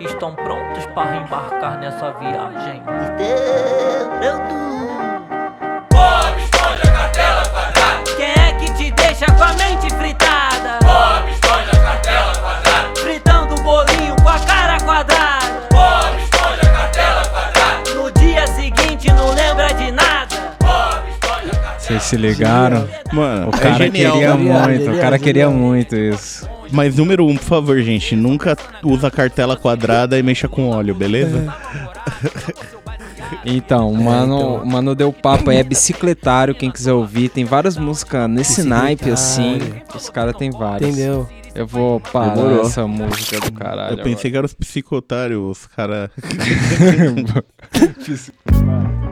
estão prontos para embarcar nessa viagem? Bob Esponja, cartela quadrada. Quem é que te deixa com a mente fritada? Bob Esponja, cartela quadrada. Fritando o bolinho com a cara quadrada. Bob Esponja, cartela quadrada. No dia seguinte não lembra de nada. Bob Esponja, cartela Vocês se ligaram? Mano, O cara é genial. queria né? muito, o cara queria muito isso. Mas número um, por favor, gente, nunca usa cartela quadrada e mexa com óleo, beleza? Então, o mano, o mano deu papo aí, é bicicletário, quem quiser ouvir. Tem várias músicas nesse naipe assim. Os caras tem várias. Entendeu? Eu vou parar Demorou. essa música do caralho. Eu pensei que eram os psicotários, os caras.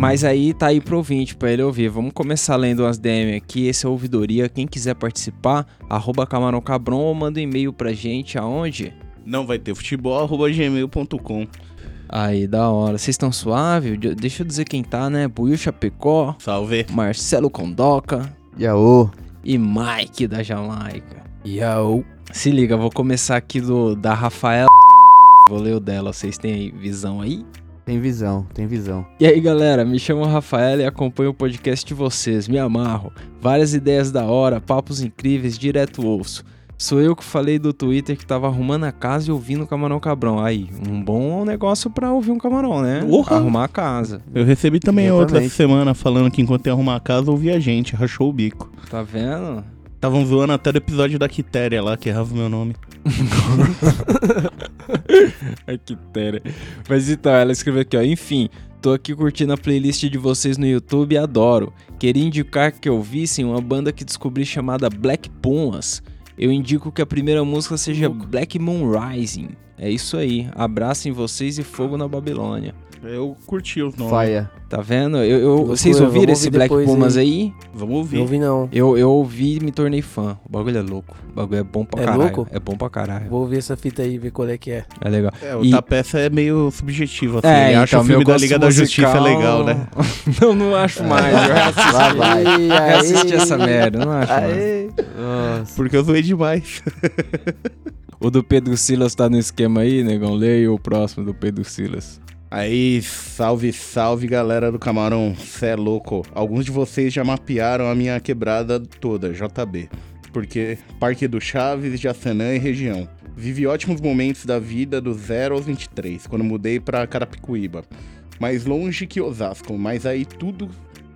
Mas aí tá aí pro ouvinte pra ele ouvir. Vamos começar lendo umas DM aqui. Esse é a ouvidoria. Quem quiser participar, arroba Camarão Cabron ou manda um e-mail pra gente aonde? Não vai ter futebol, arroba gmail.com. Aí, da hora. Vocês estão suave? De- Deixa eu dizer quem tá, né? Buiu Chapecó, Salve. Marcelo Condoca Yaô. e Mike da Jamaica. Yaô. Se liga, vou começar aqui do da Rafaela. Vou ler o dela, vocês têm aí visão aí? Tem visão, tem visão. E aí galera, me chamo Rafaela e acompanho o podcast de vocês, me amarro. Várias ideias da hora, papos incríveis, direto ouço. Sou eu que falei do Twitter que tava arrumando a casa e ouvindo o Camarão Cabrão. Aí, um bom negócio pra ouvir um camarão, né? Porra! Arrumar a casa. Eu recebi também outra Exatamente. semana falando que enquanto ia arrumar a casa, ouvia a gente, rachou o bico. Tá vendo? Estavam zoando até do episódio da Quitéria lá, que errava o meu nome. Ai, que tera. Mas então, ela escreveu aqui, ó. Enfim, tô aqui curtindo a playlist de vocês no YouTube e adoro. Queria indicar que ouvissem uma banda que descobri chamada Black Pumas. Eu indico que a primeira música seja Black Moon Rising. É isso aí. Abracem vocês e fogo na Babilônia. Eu curti os nomes. Faia. Tá vendo? Eu, eu- Loucura, vocês ouviram esse ouvir Black Pumas aí. aí? Vamos ouvir. Não vi não. Eu, eu ouvi e me tornei fã. O bagulho é louco. O bagulho é bom pra É caralho. louco? É bom pra caralho. Vou ouvir essa fita aí, ver qual é que é. É legal. É, o E- da peça é meio subjetivo, assim. É, Ele acha então, o filme meu da Liga da Justiça musical- legal, né? não, não acho mais. Eu já assisti, Lá vai. essa merda, não acho mais. Aê. Nossa. Porque eu zoei demais. O do Pedro Silas tá no esquema aí, negão? Leia o próximo do Pedro Silas. Aí, salve, salve, galera do Camarão. Cê é louco. Alguns de vocês já mapearam a minha quebrada toda, JB. Porque Parque do Chaves, Jacenã e região. Vivi ótimos momentos da vida do 0 aos 23, quando mudei pra Carapicuíba. Mais longe que Osasco, mas aí tudo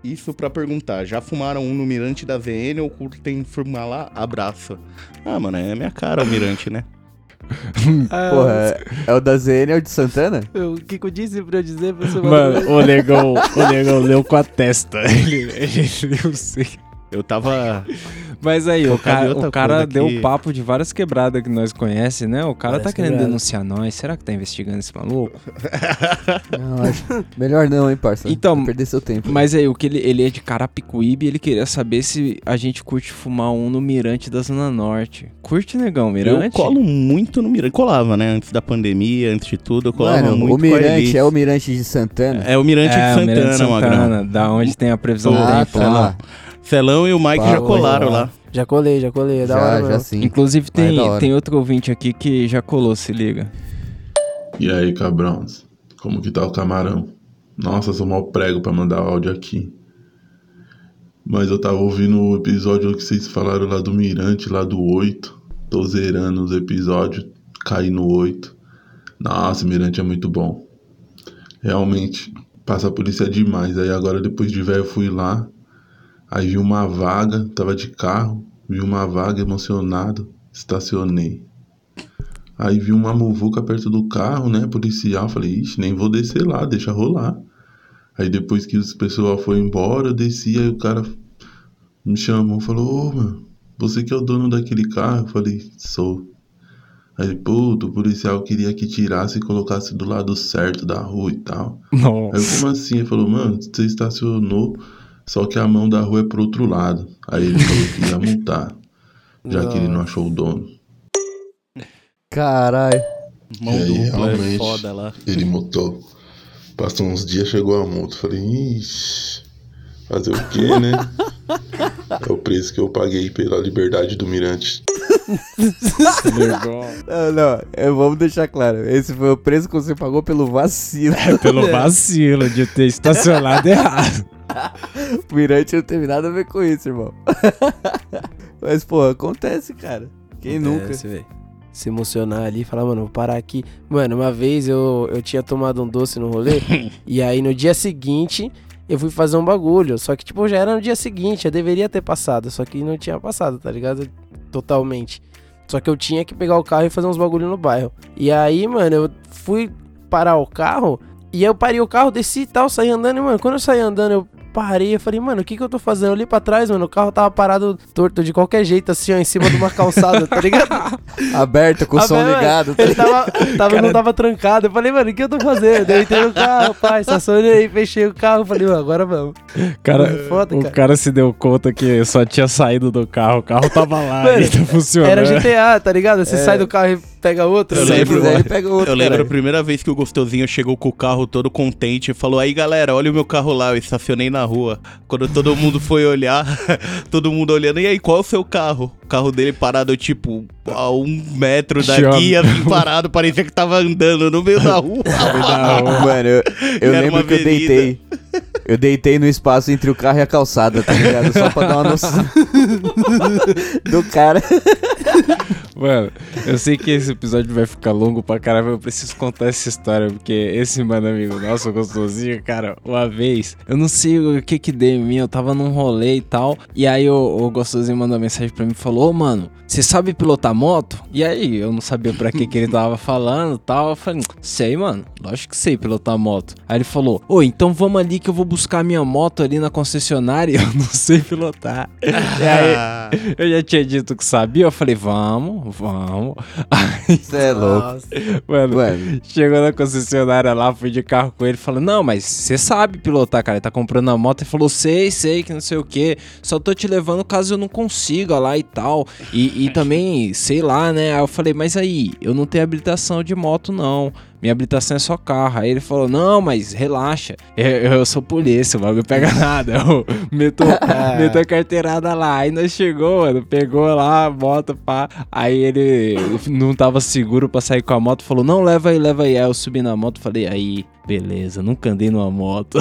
isso pra perguntar. Já fumaram um no Mirante da VN ou curtem fumar lá? Abraço. Ah, mano, é minha cara o Mirante, né? Porra, é, é o da ZN, é o de Santana? O que que eu disse pra eu dizer pra você Mano, o negão, o negão leu com a testa. Ele, ele leu sim. Eu tava. Mas aí, o cara, o cara deu que- papo de várias quebradas que nós conhece, né? O cara Várias tá querendo quebradas. denunciar nós. Será que tá investigando esse maluco? Não. Melhor não, hein, parça. Então, Vai perder seu tempo. Mas aí, o que ele, ele é de Carapicuíba e ele queria saber se a gente curte fumar um no Mirante da Zona Norte. Curte, negão, Mirante? Eu colo muito no Mirante. Colava, né? Antes da pandemia, antes de tudo, eu colava Mano, muito o com a Mirante é o Mirante de Santana? É o Mirante é, de o Mirante Santana, Magrão. Santana, da onde tem a previsão do Ah, tempo tá. Lá. Celão e o Mike já colaram legal. lá. Já colei, já colei. É da já, hora, já sim. Inclusive é tem, da hora. tem outro ouvinte aqui que já colou, se liga. E aí, cabrões? Como que tá o camarão? Nossa, sou mal prego pra mandar áudio aqui. Mas eu tava ouvindo o episódio que vocês falaram lá do Mirante, lá do 8. Tô zerando os episódios, caí no 8. Nossa, o Mirante é muito bom. Realmente, passa a polícia demais. Aí agora, depois de velho, eu fui lá. Aí vi uma vaga, tava de carro, vi uma vaga emocionado, estacionei. Aí vi uma muvuca perto do carro, né? Policial. Falei, ixi, nem vou descer lá, deixa rolar. Aí depois que o pessoal foi embora, eu desci, aí o cara me chamou, falou, ô, mano, você que é o dono daquele carro? Eu falei, sou. Aí, puto, o policial queria que tirasse e colocasse do lado certo da rua e tal. Aí Nossa. como assim? Ele falou, mano, você estacionou, só que a mão da rua é pro outro lado. Aí ele falou que ia multar, já que ele não achou o dono. Caralho. Mão E aí, dupla, é realmente. foda lá. Ele mutou. Passou uns dias, chegou a multa. Falei, ixi, fazer o quê, né? é o preço que eu paguei pela liberdade do Mirante. Não, não, é, vamos deixar claro. Esse foi o preço que você pagou pelo vacilo. Pelo vacilo de ter estacionado errado. O Mirante não teve nada a ver com isso, irmão. Mas, pô, acontece, cara. Quem nunca? Acontece, velho. Se emocionar ali e falar, mano, vou parar aqui. Mano, uma vez eu, eu tinha tomado um doce no rolê. e aí no dia seguinte eu fui fazer um bagulho. Só que, tipo, já era no dia seguinte. Eu deveria ter passado. Só que não tinha passado, tá ligado? Totalmente. Só que eu tinha que pegar o carro e fazer uns bagulho no bairro. E aí, mano, eu fui parar o carro. E eu parei o carro, desci e tal, saí andando. E, mano, quando eu saí andando, eu parei. Eu falei, mano, o que que eu tô fazendo ali pra trás, mano? O carro tava parado torto de qualquer jeito, assim, ó, em cima de uma calçada, tá ligado? Aberto, com o som velho, ligado. tá Ele tava, tava, não tava trancado. Eu falei, mano, o que eu tô fazendo? Eu entrei no carro, pai, estacionei, fechei o carro. Falei, mano, agora vamos. Cara, É foda, o cara. cara se deu conta que só tinha saído do carro. O carro tava lá, Mano, tá funcionando. Era GTA, tá ligado? Você sai do carro e pega outro. Eu Se lembro- quiser, ele pega outro, Eu lembro a primeira vez que o Gostosinho chegou com o carro todo contente e falou: Aí galera, olha o meu carro lá, eu estacionei na rua. Quando todo mundo foi olhar, todo mundo olhando, e aí, qual é o seu carro? O carro dele parado, tipo, a um metro daqui, assim, parado, parecia que tava andando no meio da rua. Mano, eu, eu lembro que eu deitei. Eu deitei no espaço entre o carro e a calçada, tá ligado? Só pra dar uma noção do cara. Mano, eu sei que esse episódio vai ficar longo pra caramba, eu preciso contar essa história, porque esse mano amigo nosso, gostosinho, cara, uma vez, eu não sei o que que deu em mim, eu tava num rolê e tal, e aí o, o gostosinho mandou mensagem pra mim e falou, ô mano, você sabe pilotar moto? E aí, eu não sabia pra que que ele tava falando e tal, eu falei, sei mano, lógico que sei pilotar moto. Aí ele falou, ô, então vamos ali que eu vou buscar minha moto ali na concessionária, e eu não sei pilotar. E aí, eu já tinha dito que sabia, eu falei, vamos, vamos. Aí, Você é louco. Nossa. mano, Mano, chegou na concessionária lá, fui de carro com ele, falou, não, mas você sabe pilotar, cara, ele tá comprando a moto, ele falou, sei, sei, que não sei o que, só tô te levando caso eu não consiga lá e tal, e, e também, sei lá, né, aí eu falei, mas aí, eu não tenho habilitação de moto não, minha habilitação é só carro. Aí ele falou: Não, mas relaxa, eu, eu sou polícia, o bagulho pega nada. Eu meto, meto a carteirada lá. Aí nós chegou, mano, pegou lá a moto, pá. Aí ele não tava seguro pra sair com a moto, falou: Não, leva aí, leva aí. Aí eu subi na moto falei: Aí, beleza, nunca andei numa moto.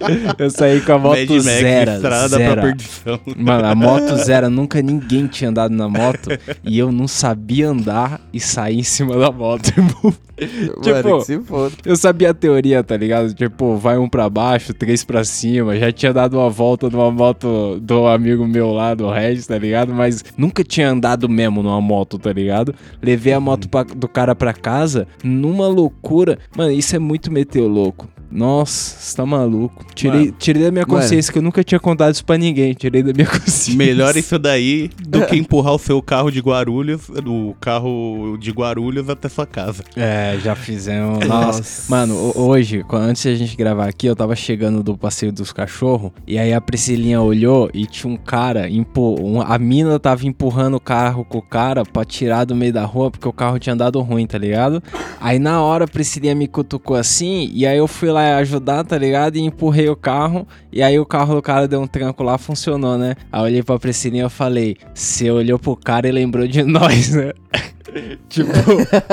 Mano, eu saí com a moto Mad zero. estrada zero. pra perdição. Mano, a moto zero, nunca ninguém tinha andado na moto e eu não sabia andar e sair em cima da moto, irmão. mano, Tipo, que se foda. eu sabia a teoria, tá ligado? Tipo, vai um pra baixo, três pra cima. Já tinha dado uma volta numa moto do amigo meu lá, do Regis, tá ligado? Mas nunca tinha andado mesmo numa moto, tá ligado? Levei a moto pra- do cara pra casa numa loucura. Mano, isso é muito meter o louco. Nossa, você tá maluco. Tirei, Mano. tirei da minha Mano. consciência que eu nunca tinha contado isso pra ninguém. Tirei da minha consciência. Melhor isso daí do que empurrar o seu carro de Guarulhos, do carro de Guarulhos até sua casa. É, já fizemos. Nossa. Mano, ho- hoje, antes de a gente gravar aqui, eu tava chegando do passeio dos cachorros. E aí a Priscilinha olhou e tinha um cara. Um- a mina tava empurrando o carro com o cara pra tirar do meio da rua porque o carro tinha dado ruim, tá ligado? Aí na hora a Priscilinha me cutucou assim. E aí eu fui lá ajudar, tá ligado? E empurrei o carro. E aí o carro do cara deu um tranco lá, funcionou, né? Aí eu olhei pra Priscilinha e falei: Você olhou pro cara e lembrou de nós, né? tipo.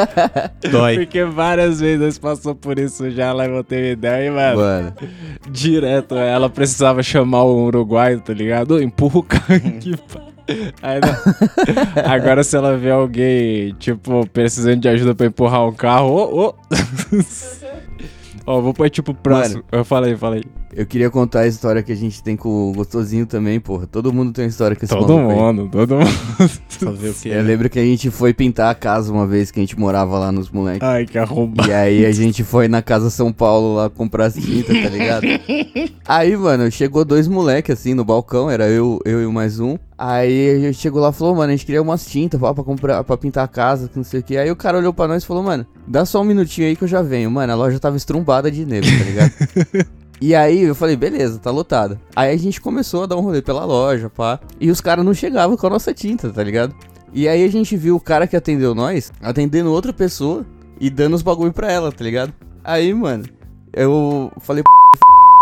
Dói. Porque várias vezes nós passou por isso já lá em Montevideo e, mano, Mano, direto ela precisava chamar o uruguaio, tá ligado? Empurra o carro aqui, não- Agora se ela vê alguém, tipo, precisando de ajuda pra empurrar um carro, ô, ô. Ó, vou pôr tipo próximo. Eu falei, falei. Eu queria contar a história que a gente tem com o Gostosinho também, porra. Todo mundo tem uma história com esse Todo maluco aí. mundo, todo mundo. Fazer o quê? Eu lembro que a gente foi pintar a casa uma vez que a gente morava lá nos moleques. Ai, que arrombado. E aí a gente foi na Casa São Paulo lá comprar as tintas, tá ligado? Aí, mano, chegou dois moleques assim no balcão, era eu, eu e mais um. Aí a gente chegou lá e falou, mano, a gente queria umas tintas pá, pra comprar, pra pintar a casa, que não sei o que. Aí o cara olhou pra nós e falou, mano, dá só um minutinho aí que eu já venho. Mano, a loja tava estrumbada de neve, tá ligado? E aí eu falei, beleza, tá lotada. Aí a gente começou a dar um rolê pela loja, pá. E os caras não chegavam com a nossa tinta, tá ligado? E aí a gente viu o cara que atendeu nós atendendo outra pessoa e dando os bagulho pra ela, tá ligado? Aí, mano, eu falei,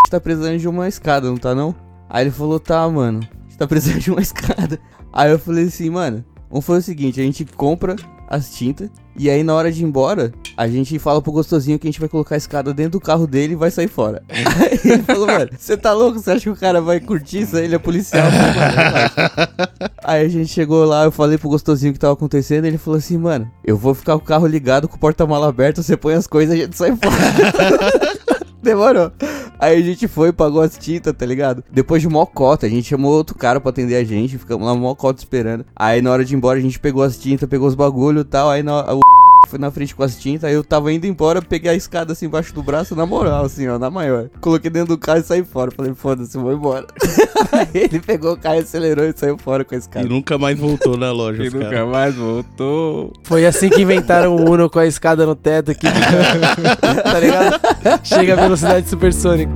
tá precisando de uma escada, não tá não? Aí ele falou, tá, mano. gente tá precisando de uma escada. Aí eu falei assim, mano, vamos fazer o seguinte, a gente compra as tintas e aí na hora de ir embora, a gente fala pro gostosinho que a gente vai colocar a escada dentro do carro dele e vai sair fora. Aí ele falou, mano, você tá louco? Você acha que o cara vai curtir isso aí? Ele é policial. Falei, "Mano, relaxa." Aí a gente chegou lá, eu falei pro gostosinho o que tava acontecendo, ele falou assim, mano, eu vou ficar com o carro ligado, com o porta-mala aberto, você põe as coisas e a gente sai fora. Demorou. Aí a gente foi, pagou as tintas, tá ligado? Depois de mó cota, a gente chamou outro cara pra atender a gente, ficamos lá mó cota esperando. Aí na hora de ir embora, a gente pegou as tintas, pegou os bagulho e tal, aí na, o foi na frente com as tintas, aí eu tava indo embora, peguei a escada assim embaixo do braço, na moral, assim, ó, na maior. Coloquei dentro do carro e saí fora. Falei, foda-se, vou embora. aí ele pegou o carro, acelerou e saiu fora com a E escada. nunca mais voltou na loja, E nunca mais voltou. Foi assim que inventaram o Uno com a escada no teto que fica, tá ligado? Chega a velocidade supersônica.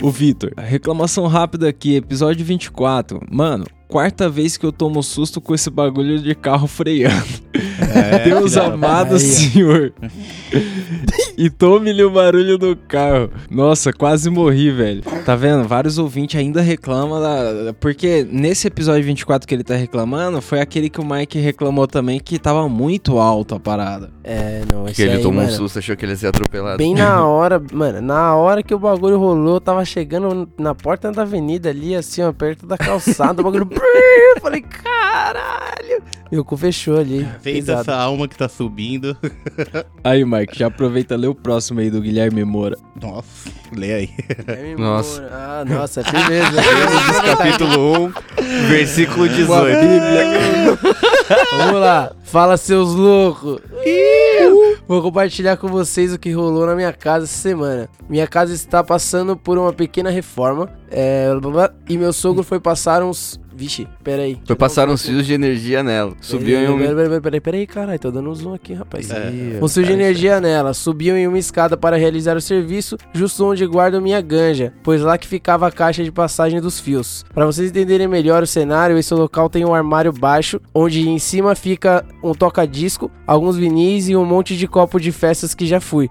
O Vitor, reclamação rápida aqui, episódio 24. Mano, quarta vez que eu tomo susto com esse bagulho de carro freando. É, Deus filha amado senhor. e tome-lhe o barulho do carro. Nossa, quase morri, velho. Tá vendo? Vários ouvintes ainda reclamam da... Porque nesse episódio 24 que ele tá reclamando, foi aquele que o Mike reclamou também que tava muito alto a parada. É, não, esse Que ele aí, tomou um mano, susto, achou que ele ia ser atropelado. Bem na hora, mano, na hora que o bagulho rolou, eu tava chegando na porta da avenida ali, assim, ó, perto da calçada, o bagulho. eu falei, caralho! Meu cu fechou ali. Feita pesado. essa alma que tá subindo. Aí, Mike, já aproveita e lê o próximo aí do Guilherme Moura. Nossa, lê aí. Guilherme Nossa. Ah, nossa, firmeza. Gênesis capítulo 1, versículo 18. Vamos lá, fala seus loucos. Vou compartilhar com vocês o que rolou na minha casa essa semana. Minha casa está passando por uma pequena reforma. É, e meu sogro foi passar uns. Vixe, peraí. Foi passar uns fios de energia nela. Subiu em um. Peraí, peraí, peraí, peraí, caralho, tô dando um zoom aqui, rapaz. É. Um fio de energia nela, subiu em uma escada para realizar o serviço, justo onde guardo minha ganja, pois lá que ficava a caixa de passagem dos fios. Para vocês entenderem melhor o cenário, esse local tem um armário baixo, onde em cima fica um toca-disco, alguns vinis e um monte de copo de festas que já fui.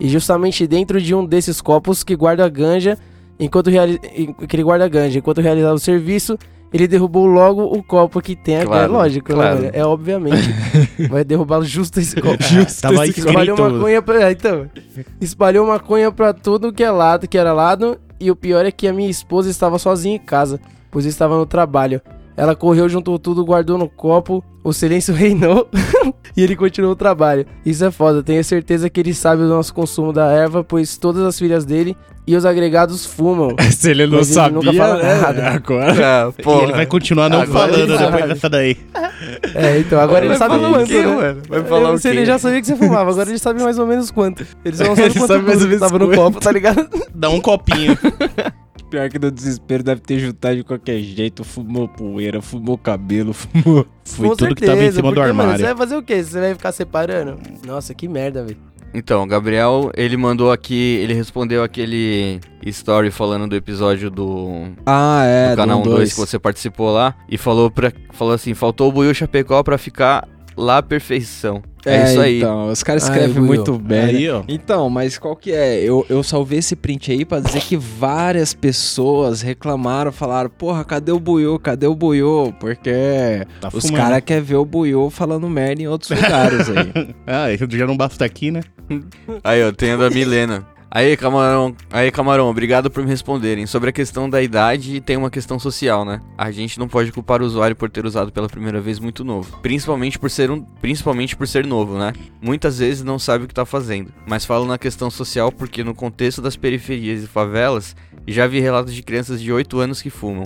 E justamente dentro de um desses copos que guarda a ganja, enquanto reali... que ele guarda a ganja, enquanto realizava o serviço, ele derrubou logo o copo que tem a Claro, ganja. Lógico, né, claro. mano? É obviamente. vai derrubar justo esse copo. Tava Esse espalhou maconha pra... é, Então, espalhou maconha pra tudo que é lado, que era lado. E o pior é que a minha esposa estava sozinha em casa, pois eu estava no trabalho. Ela correu, juntou tudo, guardou no copo. O silêncio reinou e ele continuou o trabalho. Isso é foda, tenho certeza que ele sabe do nosso consumo da erva, pois todas as filhas dele e os agregados fumam. Se ele não Mas ele sabia, nunca fala né? nada. Agora. Ah, E porra. ele vai continuar não Agora falando ele depois dessa daí. É, então, agora ele Vai sabe falar o quanto, quê, né? mano? Vai falar o Se ele quê? já sabia que você fumava, agora ele sabe mais ou menos quanto. Ele só não sabe Ele quanto sabe mais ou que menos tava no quanto. copo, tá ligado? Dá um copinho. Pior que no desespero deve ter juntado de qualquer jeito. Fumou poeira, fumou cabelo, fumou. Foi Com tudo que tava em certeza, cima do porque, mano, armário. você vai fazer o quê? Você vai ficar separando? Nossa, que merda, velho. Então, o Gabriel, ele mandou aqui, ele respondeu aquele story falando do episódio do, Ah, é. do canal do 2 que você participou lá e falou pra, falou assim, faltou o Buiu Chapecó pra ficar lá à perfeição. É, isso aí. Então, os caras escrevem muito bem. né? Aí, ó. Então, mas qual que é? Eu, eu salvei esse print aí pra dizer que várias pessoas reclamaram, falaram, porra, cadê o Buiô? Cadê o Buiô? Porque Tá os caras querem ver o Buiô falando merda em outros lugares aí. Ah, isso já não basta aqui, né? Aí, ó, tem a da Milena. Aí, camarão, aí, camarão, obrigado por me responderem. Sobre a questão da idade, tem uma questão social, né? A gente não pode culpar o usuário por ter usado pela primeira vez muito novo. Principalmente por ser um, principalmente por ser novo, né? Muitas vezes não sabe o que tá fazendo. Mas falo na questão social porque no contexto das periferias e favelas, já vi relatos de crianças de 8 anos que fumam.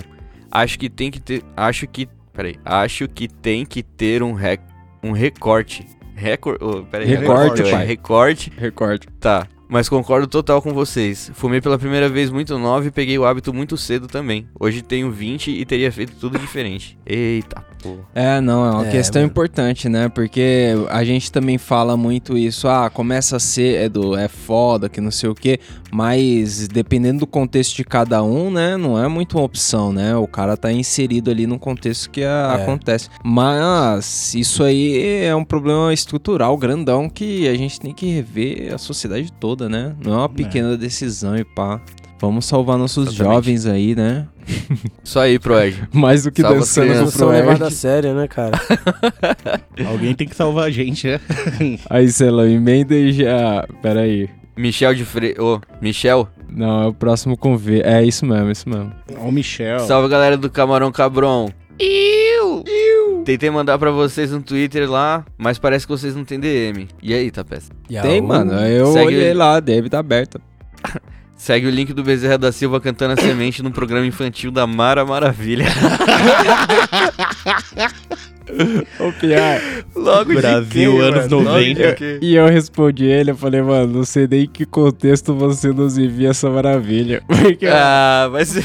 Acho que tem que ter, acho que, peraí, acho que tem que ter um rec, um recorte. Recor, oh, peraí, Recorte, é, pai. recorte Recorte. Tá, mas concordo total com vocês. Fumei pela primeira vez muito nova e peguei o hábito muito cedo também. Hoje tenho 20 e teria feito tudo diferente. Eita, porra. É, não, é uma É, questão mano. importante, né? Porque a gente também fala muito isso, ah, começa a ser, é, do, é foda, que não sei o quê, mas dependendo do contexto de cada um, né, não é muito uma opção, né? O cara tá inserido ali no contexto que a- É. acontece. Mas isso aí é um problema estrutural grandão que a gente tem que rever a sociedade toda, né? Não é uma pequena decisão e pá. Vamos salvar nossos Exatamente. jovens aí, né? Isso aí, Proerd. Mais do que Salva dançando crianças. no Não são a sério, né, cara? Alguém tem que salvar a gente, né? Aí, Celão, emenda e já... Pera aí. Michel de Fre... Ô, Michel. Não, é o próximo V. É isso mesmo, isso mesmo. Ó, o Michel. Salve, galera do Camarão Cabron. Iu! Tentei mandar pra vocês no Twitter lá, mas parece que vocês não têm DM. E aí, Tapés? Tem, mano. Eu Segue olhei ele. lá, a Deb tá aberta. Segue o link do Bezerra da Silva cantando a semente no programa infantil da Mara Maravilha. Ô, Piar. Logo Brasil, anos 90. E eu respondi ele, eu falei, mano, não sei nem em que contexto você nos envia essa maravilha. Porque, Ah, vai ser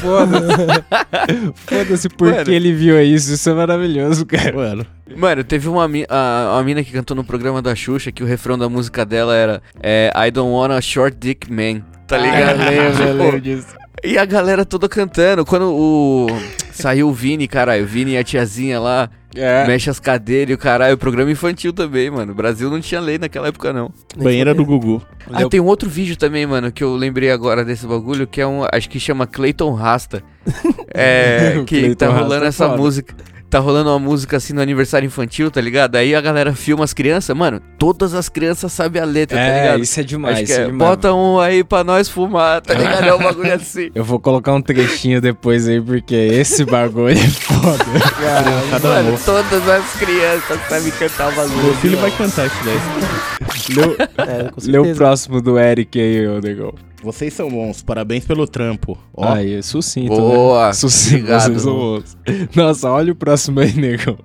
foda-se porque Mano. ele viu isso, isso é maravilhoso, cara. Mano, Mano, teve uma, a, uma mina que cantou no programa da Xuxa que o refrão da música dela era é, I don't want a short dick man. Tá ligado? Ah, eu lembro, eu Tipo, lembro disso. E a galera toda cantando. Quando o. Saiu o Vini, caralho. O Vini e a tiazinha lá. É. Mexe as cadeiras e o caralho. Programa infantil também, mano. O Brasil não tinha lei naquela época, não. banheira do Gugu. Ah, tem um outro vídeo também, mano, que eu lembrei agora desse bagulho, que é um. Acho que chama Clayton Rasta. É. Que Clayton tá Rasta rolando é essa foda. música. Tá rolando uma música assim no aniversário infantil, tá ligado? Aí a galera filma as crianças, mano, todas as crianças sabem a letra, tá É, ligado? isso é demais. Acho que isso é é, demais. bota um aí pra nós fumar, tá ligado? É um bagulho assim. Eu vou colocar um trechinho depois aí, porque esse bagulho é foda. Cada Mano, todas as crianças sabem cantar o bagulho. Meu filho vai cantar isso daí. Lê, o- É, o próximo do Eric aí, ô negão. Vocês são bons, parabéns pelo trampo. Ó, Aí, sucinto, Boa, né? Sucinto, obrigado. vocês são bons. Nossa, olha o próximo aí, negão.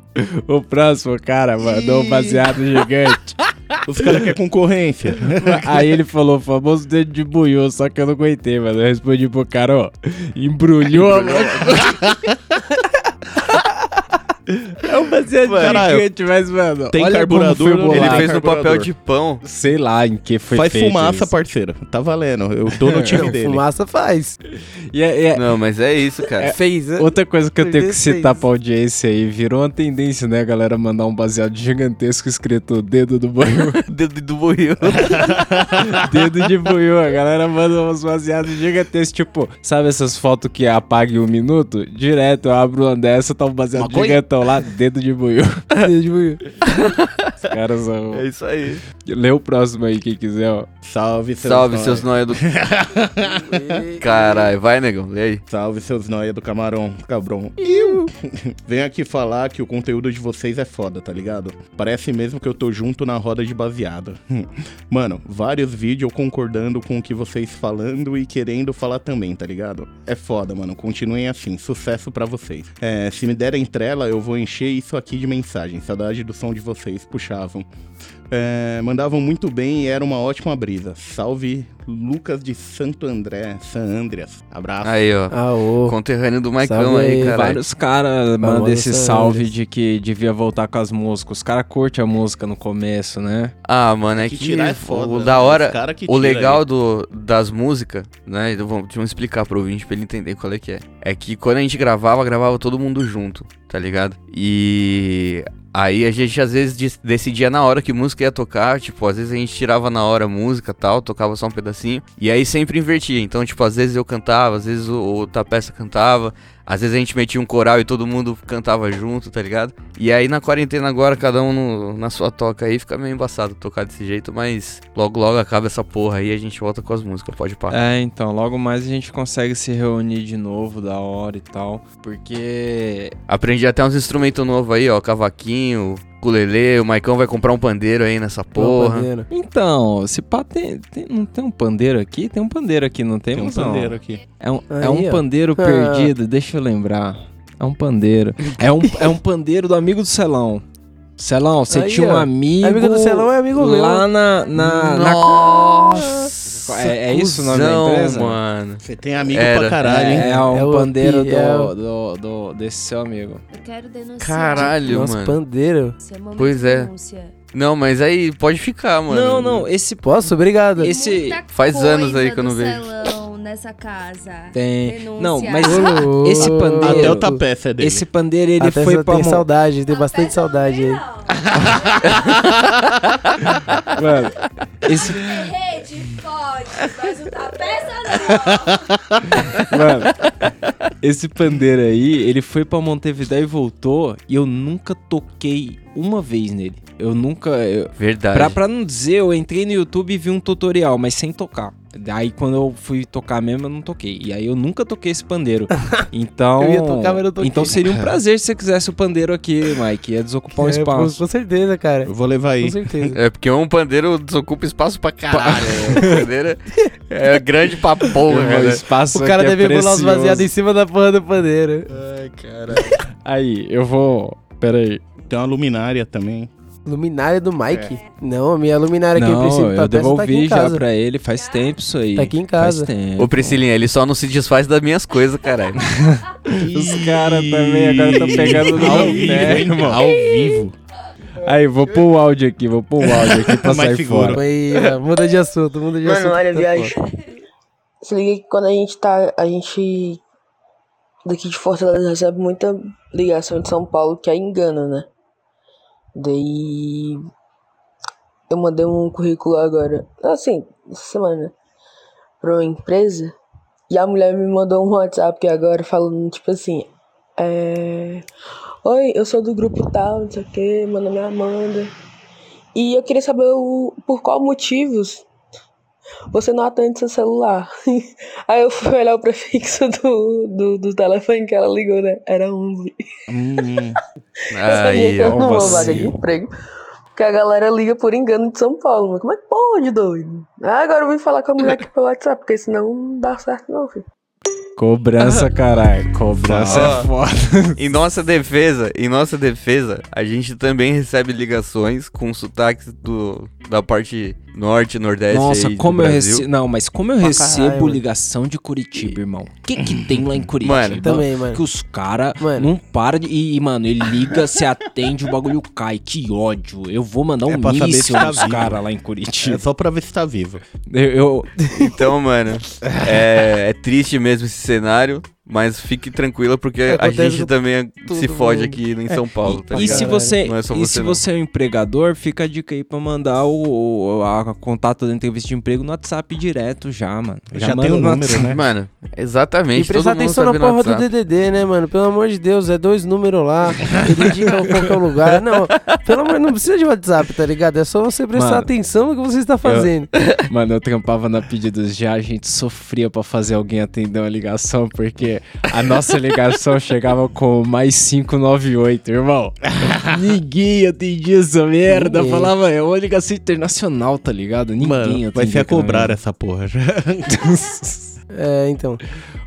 O próximo, cara, mandou um baseado gigante. os caras querem concorrência. Aí ele falou, famoso dedo de buiô, só que eu não aguentei, mano. Eu respondi pro cara, ó, embrulhou, mano. É baseado Caralho, gigante, mas, mano, tem olha carburador, ele fez no papel de pão. Sei lá em que foi Faz feito fumaça, isso. parceiro. Tá valendo. Eu tô no time dele. fumaça faz. E é- é- Não, mas é isso, cara. Fez, né? Outra coisa que eu tenho que citar pra audiência aí, virou uma tendência, né, galera, mandar um baseado gigantesco escrito dedo do boiô. Dedo do buiu. dedo de boiô. A galera manda uns baseados gigantescos, tipo, sabe essas fotos que apaga em um minuto? Direto, eu abro uma dessa, tá um baseado Maconha? gigantão lá, dedo de boiô. Dedo de buiú. Os caras são... É isso aí. Lê o próximo aí, quem quiser, ó. Salve seus Salve, nóia. seus nóia do. Caralho, vai, negão, lê aí. Salve seus nóia do camarão, cabrão. Venho aqui falar que o conteúdo de vocês é foda, tá ligado? Parece mesmo que eu tô junto na roda de baseado. Mano, vários vídeos concordando com o que vocês falando e querendo falar também, tá ligado? É foda, mano. Continuem assim. Sucesso pra vocês. É, se me derem trela, eu vou encher isso aqui de mensagem. Saudade do som de vocês. Puxavam. É, mandavam muito bem e era uma ótima brisa. Salve Lucas de Santo André, San Andreas. Abraço. Aí, ó. Ah, ô. Conterrâneo do Maicão aí, aí, caralho. Vários caras mandam esse salve de que devia voltar com as músicas. Os caras curtem a música no começo, né? Ah, mano, é que, Que tirar é foda, o né? da hora, cara o legal aí. do, das músicas, né? eu vou- Vamos explicar pro ouvinte pra ele entender qual é que é. É que quando a gente gravava, gravava todo mundo junto, tá ligado? E aí a gente às vezes decidia na hora que música ia tocar, tipo, às vezes a gente tirava na hora a música e tal, tocava só um pedacinho, e aí sempre invertia. Então, tipo, às vezes eu cantava, às vezes o, o cantava, às vezes a gente metia um coral e todo mundo cantava junto, tá ligado? E aí na quarentena agora, cada um no- na sua toca aí, fica meio embaçado tocar desse jeito, mas logo logo acaba essa porra aí e a gente volta com as músicas, pode parar. É, então, logo mais a gente consegue se reunir de novo, da hora e tal. Porque. Aprendi até uns instrumentos novos aí, ó, cavaquinho, ukulele, o Maicão vai comprar um pandeiro aí nessa porra. Pandeiro. Então, se pá, tem, tem- não tem um pandeiro aqui? Tem um pandeiro aqui, não tem? Tem um pandeiro aqui. É um, é Aí, um ó. pandeiro Ah. perdido, deixa eu lembrar. É um pandeiro. É um, é um pandeiro do amigo do Celão. Celão, você Aí, tinha um ó. amigo. Amigo do Celão é amigo meu. Lá na. na, na- Nossa! É- é isso o nome da cuzão, empresa? mano. Você tem amigo Era. pra caralho, hein? é, é um É o pandeiro do, é o- do, do- desse seu amigo. Eu quero denunciar. Caralho, Nossa, mano. pandeiro. Esse é momento Pois é. denúncia. Não, mas aí pode ficar, mano. Não, não, esse. Posso? Obrigado. Esse- Muita Faz anos coisa aí que eu não do vejo. Salão nessa casa. Tem. Denúncia. Não, mas esse pandeiro- Até o tapeça é dele. esse pandeiro ele Até foi eu pra tenho mon- saudade, tenho bastante saudade aí. Mano, esse Rede, pode. Mas não peça, não. Mano, esse pandeiro aí, ele foi pra Montevidéu e voltou, e eu nunca toquei uma vez nele. Eu nunca. eu- Verdade. pra, pra não dizer, eu entrei no YouTube e vi um tutorial, mas sem tocar. Daí quando eu fui tocar mesmo, eu não toquei. E aí eu nunca toquei esse pandeiro. Então. Eu ia tocar, mas não toquei. Então seria um prazer se você quisesse o pandeiro aqui, Mike. Ia desocupar um É, com, espaço. com certeza, cara. Eu vou levar aí. Com certeza. É porque um pandeiro desocupa espaço pra caralho. O pandeiro é grande pra porra, O né? espaço O cara é deve pular os baseados em cima da porra do pandeiro. Ai, cara. Aí, eu vou. Pera aí. Tem uma luminária também. Luminária do Mike? Não, a minha luminária aqui, o Não, princípio eu tá aqui devolvi em já casa. pra ele faz tempo isso aí. Tá aqui em casa. Faz tempo. Ô, Priscilinha, ele só não se desfaz das minhas coisas, caralho. Os caras também agora estão pegando no Ao vivo, irmão. Ao vivo. Aí, vou pôr o áudio aqui, vou pôr o áudio aqui pra sair fora. Aí, muda de assunto, muda de assunto. Mano, olha, tá viagem. Se liga que quando a gente tá. A gente. Daqui de Fortaleza recebe muita ligação de São Paulo que é engano, né? Daí. Eu mandei um currículo agora. Assim, essa semana, né? Pra uma empresa. E a mulher me mandou um WhatsApp agora falando, tipo assim. É. Oi, eu sou do grupo tal, não sei o que, meu nome é Amanda. E eu queria saber o, por qual motivos você não atende seu celular. Aí eu fui olhar o prefixo do, do, do telefone que ela ligou, né? Era 11. Hum, Aí, eu ó. não vou vacilo. vaga de emprego. Porque a galera liga por engano de São Paulo. Mas como é que pode, doido? Ah, agora eu vim falar com a mulher aqui pelo WhatsApp, porque senão não dá certo não, filho. Cobrança, caralho. Cobrança é foda. Em nossa defesa, em nossa defesa, a gente também recebe ligações com sotaques do, da parte norte, nordeste Nossa, aí como do eu recebo. Não, mas como eu Pra recebo caralho, ligação de Curitiba, irmão. O que que tem lá em Curitiba? Mano, Também, mano. Que os caras não param de. E, mano, ele liga, se atende, o bagulho cai. Que ódio. Eu vou mandar um É pra saber se míssil tá nos vivo. caras lá em É Curitiba. só pra ver se tá vivo. Eu, eu- Então, mano, é, é triste mesmo esse cenário, mas fique tranquila porque a gente também todo se fode mundo. aqui em São Paulo, tá e se você, é e você, se não. você é um empregador, fica a dica aí pra mandar o, o- a contato da entrevista de emprego no WhatsApp direto já, mano. Já tem manda o número, WhatsApp. né? Mano, exatamente. E prestar atenção na porra do. DDD, né, mano? Pelo amor de Deus, é dois números lá. Ele indica qual que é o lugar. Não, pelo amor não precisa de WhatsApp, tá ligado? É só você prestar Mano, atenção no que você está fazendo. Mano, eu trampava na Pedidos Já, a gente sofria pra fazer alguém atender uma ligação, porque a nossa ligação chegava com mais 598, irmão. Ninguém atendia essa merda. Ninguém. Falava, é uma ligação internacional, tá ligado? Ninguém Mano, vai ser a cobrar essa porra já. É, então.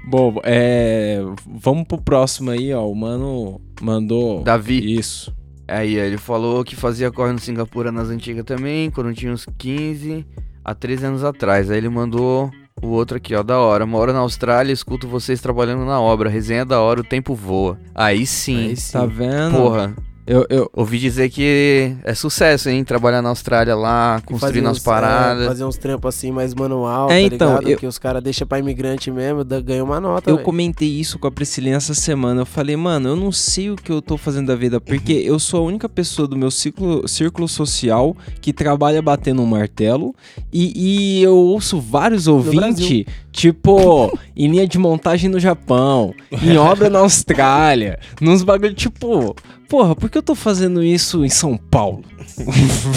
Bom, é. Vamos pro próximo aí, ó. O mano mandou. Davi. Isso. Aí, ele falou que fazia corre no Singapura nas antigas também, quando tinha uns 15 a 13 anos atrás. Aí ele mandou o outro aqui, ó, da hora. Moro na Austrália, escuto vocês trabalhando na obra. Resenha da hora, o tempo voa. Aí sim. Aí sim. Tá vendo? Porra, Eu, eu, ouvi dizer que é sucesso, hein? Trabalhar na Austrália lá, E construindo fazer as uns- paradas. é, fazer uns trampos assim mais manual, É, tá então, ligado? eu- Que os caras deixam pra imigrante mesmo, ganha uma nota, Eu velho. comentei isso com a Priscilinha essa semana. Eu falei, mano, eu não sei o que eu tô fazendo da vida, porque eu sou a única pessoa do meu ciclo, círculo social que trabalha batendo um martelo. E, e eu ouço vários ouvintes, tipo, em linha de montagem no Japão, em obra na Austrália, nos bagulho, tipo, porra, por que eu tô fazendo isso em São Paulo?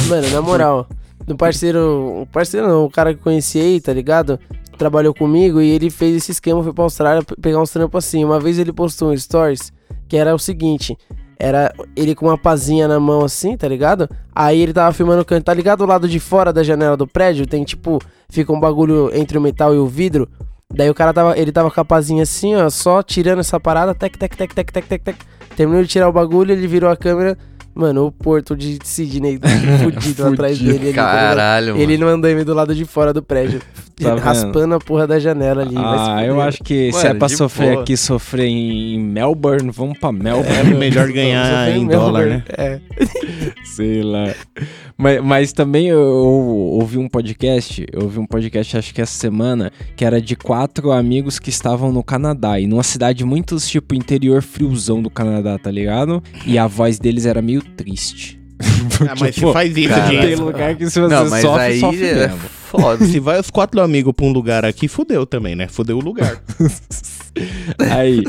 Mano, na moral, um parceiro, um parceiro não, um cara que conheci aí, tá ligado? Trabalhou comigo e ele fez esse esquema, foi pra Austrália pe- pegar uns trampos assim. Uma vez ele postou um stories que era o seguinte, era ele com uma pazinha na mão assim, tá ligado? Aí ele tava filmando o canto, tá ligado? Do lado de fora da janela do prédio tem tipo, fica um bagulho entre o metal e o vidro. Daí o cara tava, ele tava com a pazinha assim, ó, só tirando essa parada, tec, tec, tec, tec, tec, tec, tec. Terminou de tirar o bagulho, ele virou a câmera. Mano, o porto de Sydney fudido atrás dele. ali, tá? Caralho, mano. Ele no andaime do lado de fora do prédio. Tá vendo? raspando a porra da janela ali. Ah, eu acho que se é pra sofrer boa. aqui, sofrer em Melbourne, vamos pra Melbourne. É melhor ganhar em mesmo, dólar, né? É. Sei lá. Mas, mas também eu, eu ouvi um podcast, eu ouvi um podcast acho que essa semana, que era de quatro amigos que estavam no Canadá, e numa cidade muito tipo interior friozão do Canadá, tá ligado? E a voz deles era meio triste. Ah, mas Tipo, se faz isso, cara, Tem dinheiro. lugar que se você Não, mas sofre, aí sofre é mesmo. foda. Se vai os quatro amigos pra um lugar aqui, fudeu também, né? Fudeu o lugar. Aí,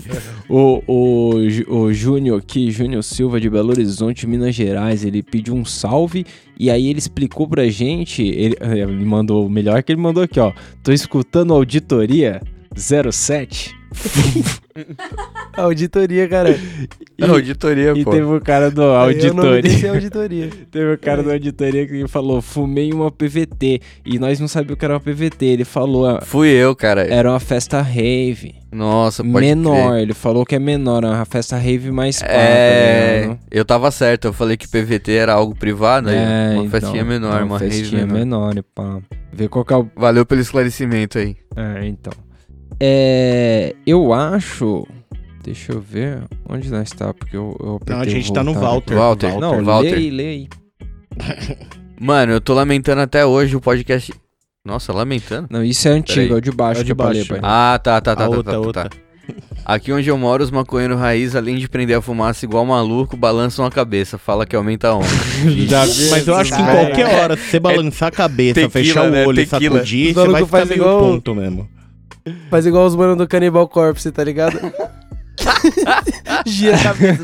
o, o, o Júnior aqui, Júnior Silva de Belo Horizonte, Minas Gerais, ele pediu um salve e aí ele explicou pra gente, ele, ele mandou, melhor que ele mandou aqui, ó. Tô escutando auditoria 07. Auditoria, cara. É auditoria, E pô. teve o cara do Aí desse é auditoria. auditoria. Teve o cara da auditoria que falou, fumei uma PVT. E nós não sabíamos o que era uma PVT. Ele falou, ah, Fui eu, cara. era uma festa rave. Nossa, pode menor, crer. ele falou que é menor, é uma festa rave mais pá, tá É, ligado? eu tava certo, eu falei que PVT era algo privado, aí É, uma então, festinha menor, uma uma rave festinha menor. menor, e pá. Vê qual que é o... Valeu pelo esclarecimento aí. É, então. É, eu acho... Deixa eu ver onde nós tá, porque eu, eu Não, a apertei gente tá no voltar. Walter. Walter. Não, Walter. lê aí, lê aí. Mano, eu tô lamentando até hoje o podcast. Nossa, lamentando? Não, isso é antigo, é o de baixo É o de falei, baixo. pai. Ah, tá, tá, tá, A tá, outra, tá, tá, outra. tá. Aqui onde eu moro, os maconheiros raiz, além de prender a fumaça igual maluco, balançam a cabeça, fala que aumenta a onda. Mas eu acho que em qualquer hora, se você balançar a cabeça, tequila, fechar o né? olho e Tequila. sacudir, você vai ficar meio igual- ponto mesmo. Faz igual os manos do Cannibal Corpse, tá ligado? Gira a cabeça.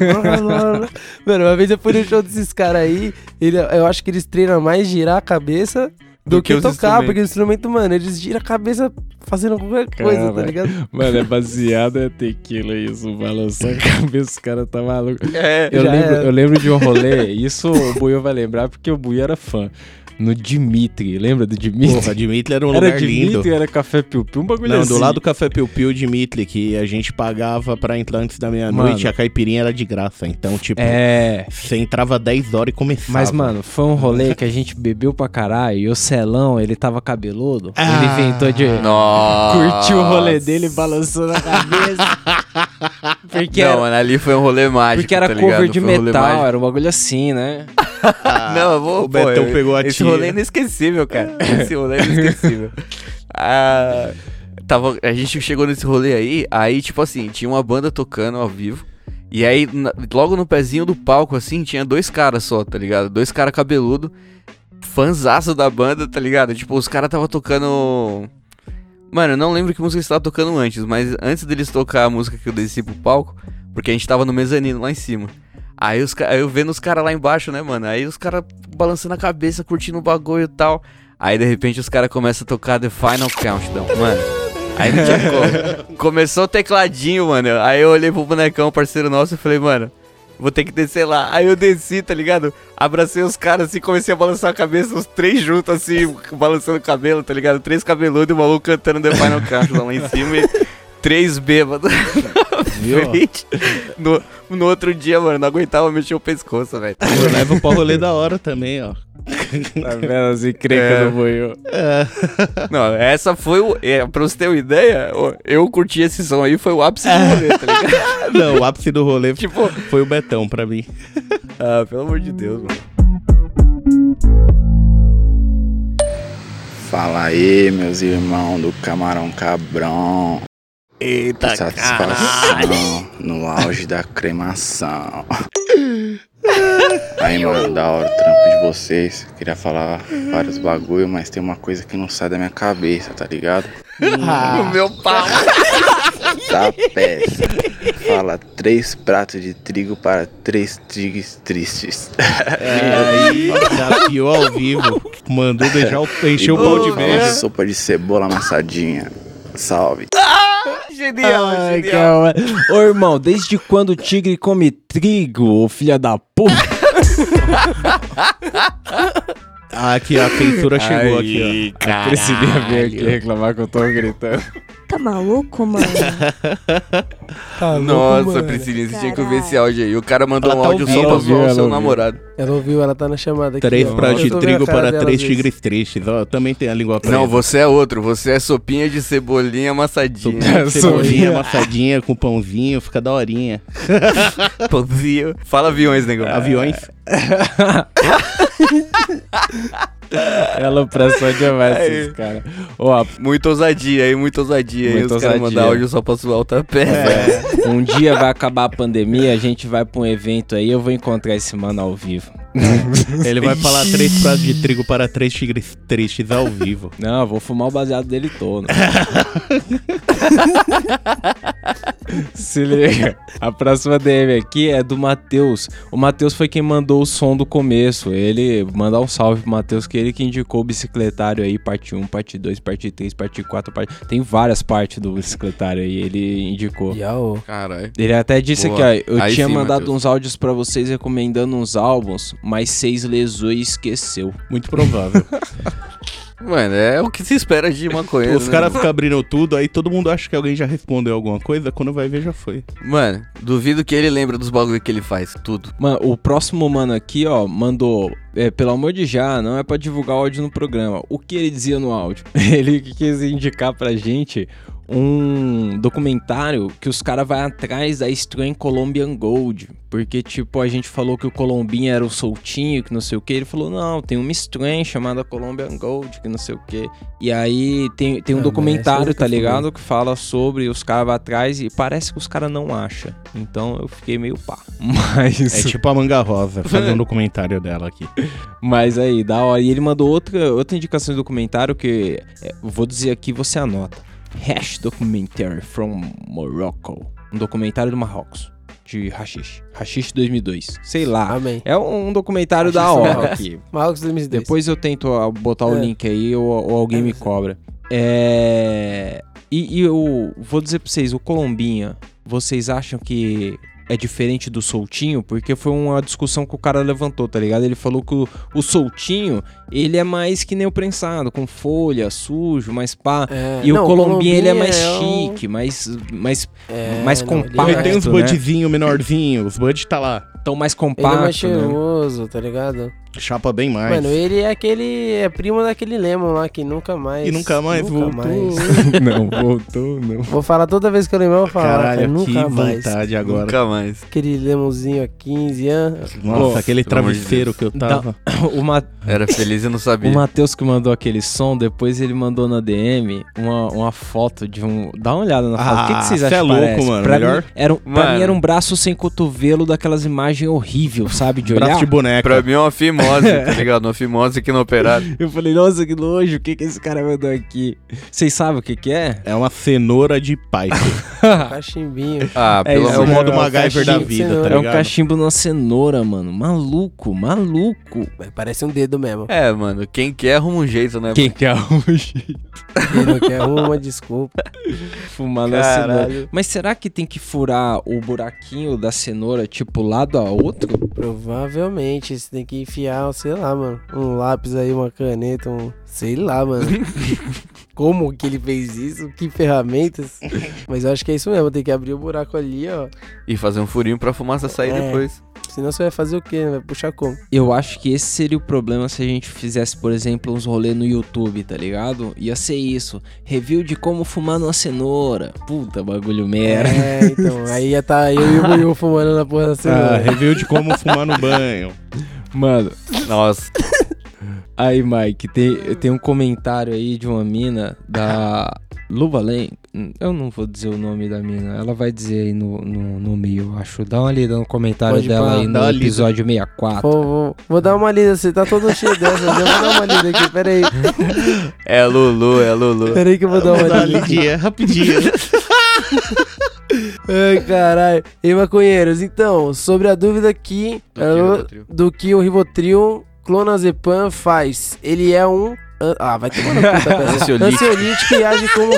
Mano, uma vez eu fui no show desses caras aí, ele, eu acho que eles treinam mais girar a cabeça do, Do que que, os tocar, porque o instrumento, mano, eles giram a cabeça fazendo qualquer coisa, tá ligado? Mano, é baseado é tequila isso, balançou a cabeça, o cara tá maluco. É, Eu lembro, eu lembro de um rolê, isso o Buiu vai lembrar, porque o Buiu era fã. No Dimitri, lembra do Dimitri? Porra, Dimitri era um era lugar Dimitri, lindo. era Café Piu Piu, um bagulho Não, assim. do lado do Café Piu Piu Dimitri, que a gente pagava pra entrar antes da meia-noite e a caipirinha era de graça. Então, tipo, É, você entrava 10 horas e começava. mas mano, foi um rolê que a gente bebeu pra caralho e o Celão, ele tava cabeludo, Ah. ele inventou de... Nossa. Curtiu o rolê dele balançando a cabeça. porque Não, era, mano, ali foi um rolê mágico. porque era tá cover ligado? de um metal, mágico. era um bagulho assim, né? Não, eu vou, o Betão pô, eu- pegou a Esse tia. rolê é inesquecível, cara. Esse rolê é inesquecível. ah, tava, a gente chegou nesse rolê aí, aí, tipo assim, tinha uma banda tocando ao vivo. E aí, na- logo no pezinho do palco, assim, tinha dois caras só, tá ligado? Dois caras cabeludo, fanzaço da banda, tá ligado? Tipo, os caras tava tocando. Mano, eu não lembro que música eles estavam tocando antes, mas antes deles tocar a música que eu desci pro palco, porque a gente tava no mezanino lá em cima. Aí, os, aí eu vendo os caras lá embaixo, né, mano? Aí os caras balançando a cabeça, curtindo o bagulho e tal. Aí de repente os caras começam a tocar The Final Countdown, mano. Aí não tinha como. Começou o tecladinho, mano. Aí eu olhei pro bonecão, parceiro nosso, e falei, mano, vou ter que descer lá. Aí eu desci, tá ligado? Abracei os caras assim, comecei a balançar a cabeça, os três juntos assim, balançando o cabelo, tá ligado? Três cabeludos e o maluco cantando The Final Countdown lá em cima e três bêbados. Viu? No, no outro dia, mano, não aguentava mexer o pescoço, velho. Eu levo pra rolê da hora também, ó. Tá vendo as encrencas É. do Buiu? Não, essa foi o. É, pra você ter uma ideia, eu curti esse som aí, foi o ápice do rolê, tá ligado? Não, o ápice do rolê tipo, foi o Betão pra mim. ah, pelo amor de Deus, mano. Fala aí, meus irmãos do Camarão Cabrão. Eita, Que satisfação no auge da cremação. Aí, mano, da hora o trampo de vocês. Queria falar vários bagulho, mas tem uma coisa que não sai da minha cabeça, tá ligado? O meu pau. Tá peça. Fala três pratos de trigo para três trigos tristes. Aí, desafiou ao vivo. Mandou deixar o, encher o pau de beijo. sopa de cebola amassadinha. Salve. Genial, Ai, genial. calma. Ô, irmão, desde quando o tigre come trigo, ô filha da puta? Ah, aqui, a censura chegou aqui, ó. A Priscilinha veio aqui reclamar que eu tô gritando. Tá maluco, mano? Tá louco, Nossa, mano. Priscilinha, você tinha que ouvir esse áudio aí. O cara mandou Ela um tá áudio só ouvindo, pra ouviu, zoar o seu ouviu. namorado. Ela ouviu, ela tá na chamada aqui. Três pratos de trigo para três tigres tristes. Ó, também tem a língua presa. Não, você é outro. Você é sopinha de cebolinha amassadinha. É, Cebolinha amassadinha com pãozinho, fica daorinha. Pãozinho. Fala aviões, negão. Aviões. Ela pressou demais Aí. esses caras. Ó, a- Muito ousadia aí, muito ousadia aí. Muita Os caras mandam áudio só pra zoar outra peça. um dia vai acabar a pandemia, a gente vai pra um evento aí, eu vou encontrar esse mano ao vivo. Ele vai falar três pratos de trigo para três tigres tristes ao vivo. Não, eu vou fumar o baseado dele todo. Se liga. A próxima DM aqui é do Matheus. O Matheus foi quem mandou o som do começo. Ele mandar um salve pro Matheus, que ele que indicou o bicicletário aí, parte 1, parte 2, parte 3, parte 4, parte. Tem várias partes do bicicletário aí, ele indicou. Caralho. Ele até disse Boa. aqui, ó, eu Aí tinha sim, mandado Matheus. uns áudios pra vocês recomendando uns álbuns, mas seis lesou e esqueceu. Muito provável. Mano, é o que se espera de maconheiro. Os né, caras ficam abrindo tudo, aí todo mundo acha que alguém já respondeu alguma coisa, quando vai ver já foi. Mano, duvido que ele lembra dos bagulho que ele faz, tudo. Mano, o próximo mano aqui, ó, mandou. É, pelo amor de já, não é pra divulgar áudio no programa. O que ele dizia no áudio? Ele quis indicar pra gente um documentário que os caras vão atrás da Strain Colombian Gold. Porque, tipo, a gente falou que o Colombinha era o soltinho, que não sei o que. Ele falou, não, tem uma Strain chamada Colombian Gold, que não sei o que. E aí tem, tem um Ah, documentário, tá ligado? Que fala sobre os caras vão atrás e parece que os caras não acham. Então eu fiquei meio pá. Mas. É tipo a Manga Rosa, fazer um documentário dela aqui. Mas aí, da hora. E ele mandou outra, outra indicação de documentário que é, vou dizer aqui você anota. Hash Documentary from Morocco. Um documentário do Marrocos. De Hashish. Hashish 2002. Sei lá. Amém. É um, um documentário da Hashish hora Marrocos. aqui. Marcos 2010. Depois eu tento ah, botar o É. link aí ou, ou alguém me cobra. É. E, e eu vou dizer pra vocês, o Colombinha, vocês acham que é diferente do soltinho? Porque foi uma discussão que o cara levantou, tá ligado? Ele falou que o, o soltinho, ele é mais que nem o prensado, com folha, sujo, mais pá. É, E não, o Colombinha, ele é mais é um- chique, mais, mais, É, mais não, ele é- compacto, Ele tem uns né? budzinho menorzinho, os bud tá lá. Tão mais Ele é compacto, mais né? cheiroso, tá ligado? Chapa bem mais. Mano, ele é aquele. É primo daquele Lemon lá que nunca mais. E nunca mais voltou. mais. não, voltou, não. Vou falar toda vez que eu lembrar, eu vou falar. Caralho, cara, que nunca mais. vontade agora. Nunca mais. Aquele Lemonzinho há 15 anos. Nossa, Ô, aquele amor de travesseiro que eu tava. O, Ma Era feliz e não sabia. O Matheus que mandou aquele som, depois ele mandou na DM uma, uma foto de um. Dá uma olhada na foto. o que, que Ah, vocês cê acham é que louco, parece? mano. Pra, Melhor- mim, era, um- pra Mano. mim era um braço sem cotovelo daquelas imagens horríveis, sabe? De olhar. Braço de boneca. Pra mim é uma fimose, tá ligado? Uma fimose aqui no operário. Eu falei, nossa, que nojo, o que, que esse cara mandou aqui? Vocês sabem o que, que é? É uma cenoura de pai. Cachimbinho. Ah, É pelo isso, é o amor de modo é o MacGyver da vida, tá cenoura. é um ligado? cachimbo na cenoura, mano. Maluco, maluco. Parece um dedo mesmo. É, mano, quem quer arruma um jeito, né? Quem quer hoje Ele não quer uma desculpa. fumar na Caralho. cenoura? Mas será que tem que furar o buraquinho da cenoura, tipo, lado a outro? Provavelmente você tem que enfiar, sei lá, mano. Um lápis aí, uma caneta, um. Sei lá, mano. Como que ele fez isso? Que ferramentas? Mas eu acho que é isso mesmo. Tem que abrir o buraco ali, ó. E fazer um furinho pra fumaça sair É. depois. Senão você vai fazer o quê? Vai puxar como? Eu acho que esse seria o problema se a gente fizesse, por exemplo, uns rolês no YouTube, tá ligado? Ia ser isso. Review de como fumar numa cenoura. Puta, bagulho merda. É, então. Aí ia tá eu e o Buiu fumando na porra da Ah, cenoura. review de como fumar no banho. Mano, Nossa. aí, Mike, tem, tem um comentário aí de uma mina da Luvalen. Eu não vou dizer o nome da mina. Ela vai dizer aí no, no, no meio, eu acho. Dá uma lida no comentário Pode dela aí no uma lida. episódio 64. Vou, vou, vou dar uma lida, você tá todo cheio dessas. Eu vou dar uma lida aqui, pera aí. É Lulu, é Lulu. Pera aí que eu vou dar Vou dar uma lida. lidinha rapidinho. Ai, caralho. E maconheiros, então, sobre a dúvida aqui Do que o ela- Rivotril? do que o Rivotril clonazepam faz. Ele é um... Ah, vai tomar no cu, tá. Ansiolítico e age como...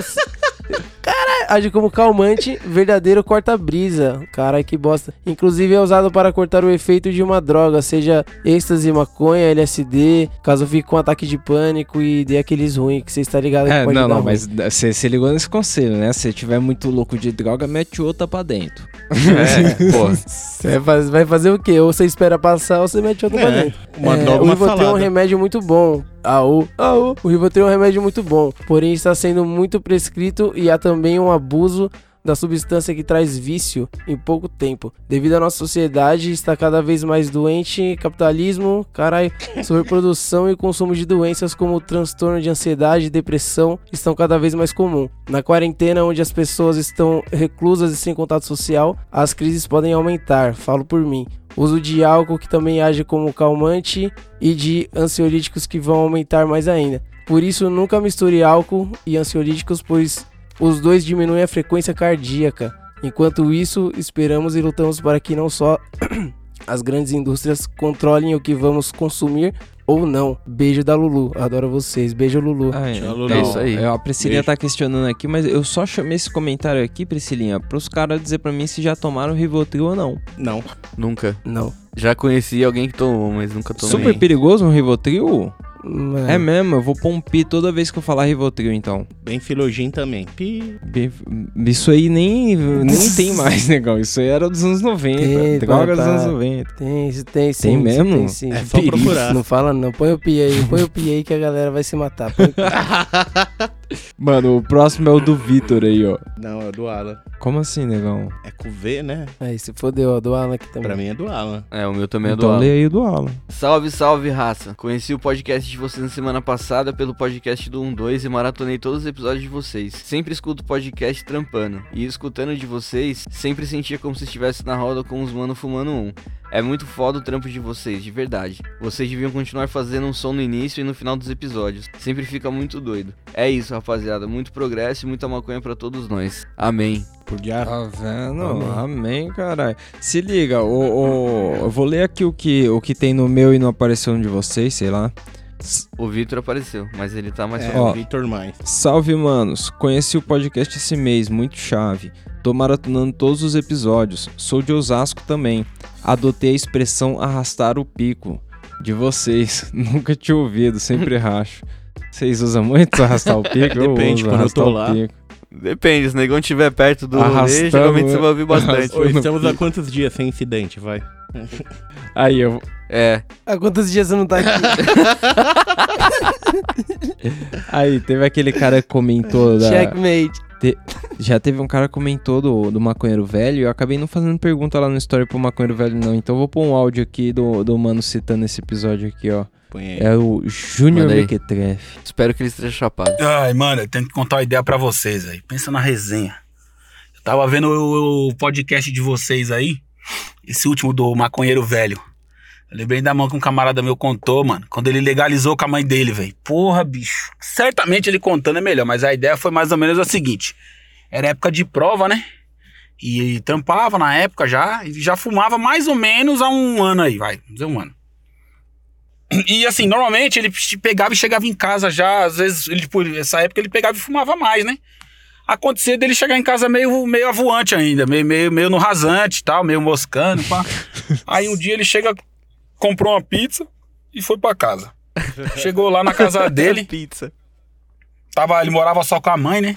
Caralho, age como calmante, verdadeiro corta-brisa. Caralho, que bosta. Inclusive é usado para cortar o efeito de uma droga, seja êxtase, maconha, LSD, caso fique com ataque de pânico e dê aqueles ruins que você está ligado que É, pode não, dar não, ruim. mas você se ligou nesse conselho, né? Se tiver muito louco de droga, mete outra pra dentro. É, pô. Você vai faz- vai fazer o quê? Ou você espera passar ou você mete outra pra É, dentro. uma É, droga, o uma Rivotril é um remédio muito bom. Aô, aô. O Rivotril é um remédio muito bom, porém está sendo muito prescrito e há também um abuso da substância que traz vício em pouco tempo. Devido à nossa sociedade está cada vez mais doente, capitalismo, carai, sobreprodução e consumo de doenças como transtorno de ansiedade e depressão estão cada vez mais comum. Na quarentena, onde as pessoas estão reclusas e sem contato social, as crises podem aumentar, falo por mim. Uso de álcool que também age como calmante e de ansiolíticos que vão aumentar mais ainda. Por isso, nunca misture álcool e ansiolíticos, pois os dois diminuem a frequência cardíaca. Enquanto isso, esperamos e lutamos para que não só as grandes indústrias controlem o que vamos consumir ou não. Beijo da Lulu. Adoro vocês. Beijo, Lulu. Ah, Tchau, então, Lulu. É isso aí. eu- A Priscilinha Beijo. tá questionando aqui, mas eu só chamei esse comentário aqui, Priscilinha, pros caras dizer pra mim se já tomaram Rivotril ou não. Não. Nunca. Não. Já conheci alguém que tomou, mas nunca tomei. Super perigoso um Rivotril? Mano, É mesmo, eu vou pôr um pi toda vez que eu falar Rivotril, então. Bem filogin também. Pi. Isso aí nem, nem tem mais, negão. Isso aí era dos anos 90. Tem, droga dos tá. anos 90. Tem, isso tem sim. Tem isso mesmo? Tem sim. É só procurar. Não fala não. Põe o pi aí. Põe o pi aí que a galera vai se matar. O. Mano, o próximo é o do Vitor aí, ó. Não, é do Alan. Como assim, negão? É com V, né? Aí, se fodeu, ó. Do Alan aqui também. Pra mim é do Alan. É, o meu também é do então Alan. lê aí o do Alan. Salve, salve, raça. Conheci o podcast de vocês na semana passada pelo podcast do 12 e maratonei todos os episódios de vocês. Sempre escuto o podcast trampando. E escutando de vocês, sempre sentia como se estivesse na roda com os mano fumando um. É muito foda o trampo de vocês, de verdade. Vocês deviam continuar fazendo um som no início e no final dos episódios. Sempre fica muito doido. É isso, rapaziada. Muito progresso e muita maconha pra todos nós. Amém. Podia. Tá vendo? Amém. Amém, caralho. Se liga, o, o- eu vou ler aqui o que, o que tem no meu e não apareceu no de vocês, sei lá. O Vitor apareceu, mas ele tá mais É, o Victor mais. Salve, manos. Conheci o podcast esse mês, muito chave. Tô maratonando todos os episódios. Sou de Osasco também. Adotei a expressão arrastar o pico de vocês. Nunca tinha ouvido, sempre racho. Vocês usam muito arrastar o pico? Eu Depende, uso quando eu arrastar tô o lá. pico. Depende, se o negão estiver perto do rolê, Arrastando, geralmente você vai ouvir bastante. Ô, estamos há quantos dias sem incidente, vai? Aí eu, É, Há quantos dias você não tá aqui? Aí, teve aquele cara que comentou da... Checkmate. Já teve um cara que comentou do, do maconheiro velho e eu acabei não fazendo pergunta lá no story pro maconheiro velho não. Então eu vou pôr um áudio aqui do, do mano citando esse episódio aqui, ó. É o Júnior. Mequetrefe. espero que ele esteja chapado. Ai, mano, eu tenho que contar uma ideia pra vocês aí. Pensa na resenha. Eu tava vendo o, o podcast de vocês aí, esse último do maconheiro velho. Eu lembrei da mão que um camarada meu contou, mano, quando ele legalizou com a mãe dele, velho. Porra, bicho. Certamente ele contando é melhor, mas a ideia foi mais ou menos a seguinte: era época de prova, né? E trampava na época já, e já fumava mais ou menos há um ano aí, vai, vamos dizer um ano. E assim, normalmente ele pegava e chegava em casa já, às vezes, ele, por essa época ele pegava e fumava mais, né? Acontecia dele chegar em casa meio, meio avoante ainda, meio, meio, meio no rasante e tal, meio moscando, pá. Aí um dia ele chega, comprou uma pizza e foi pra casa. Chegou lá na casa dele, Pizza. tava, ele morava só com a mãe, né?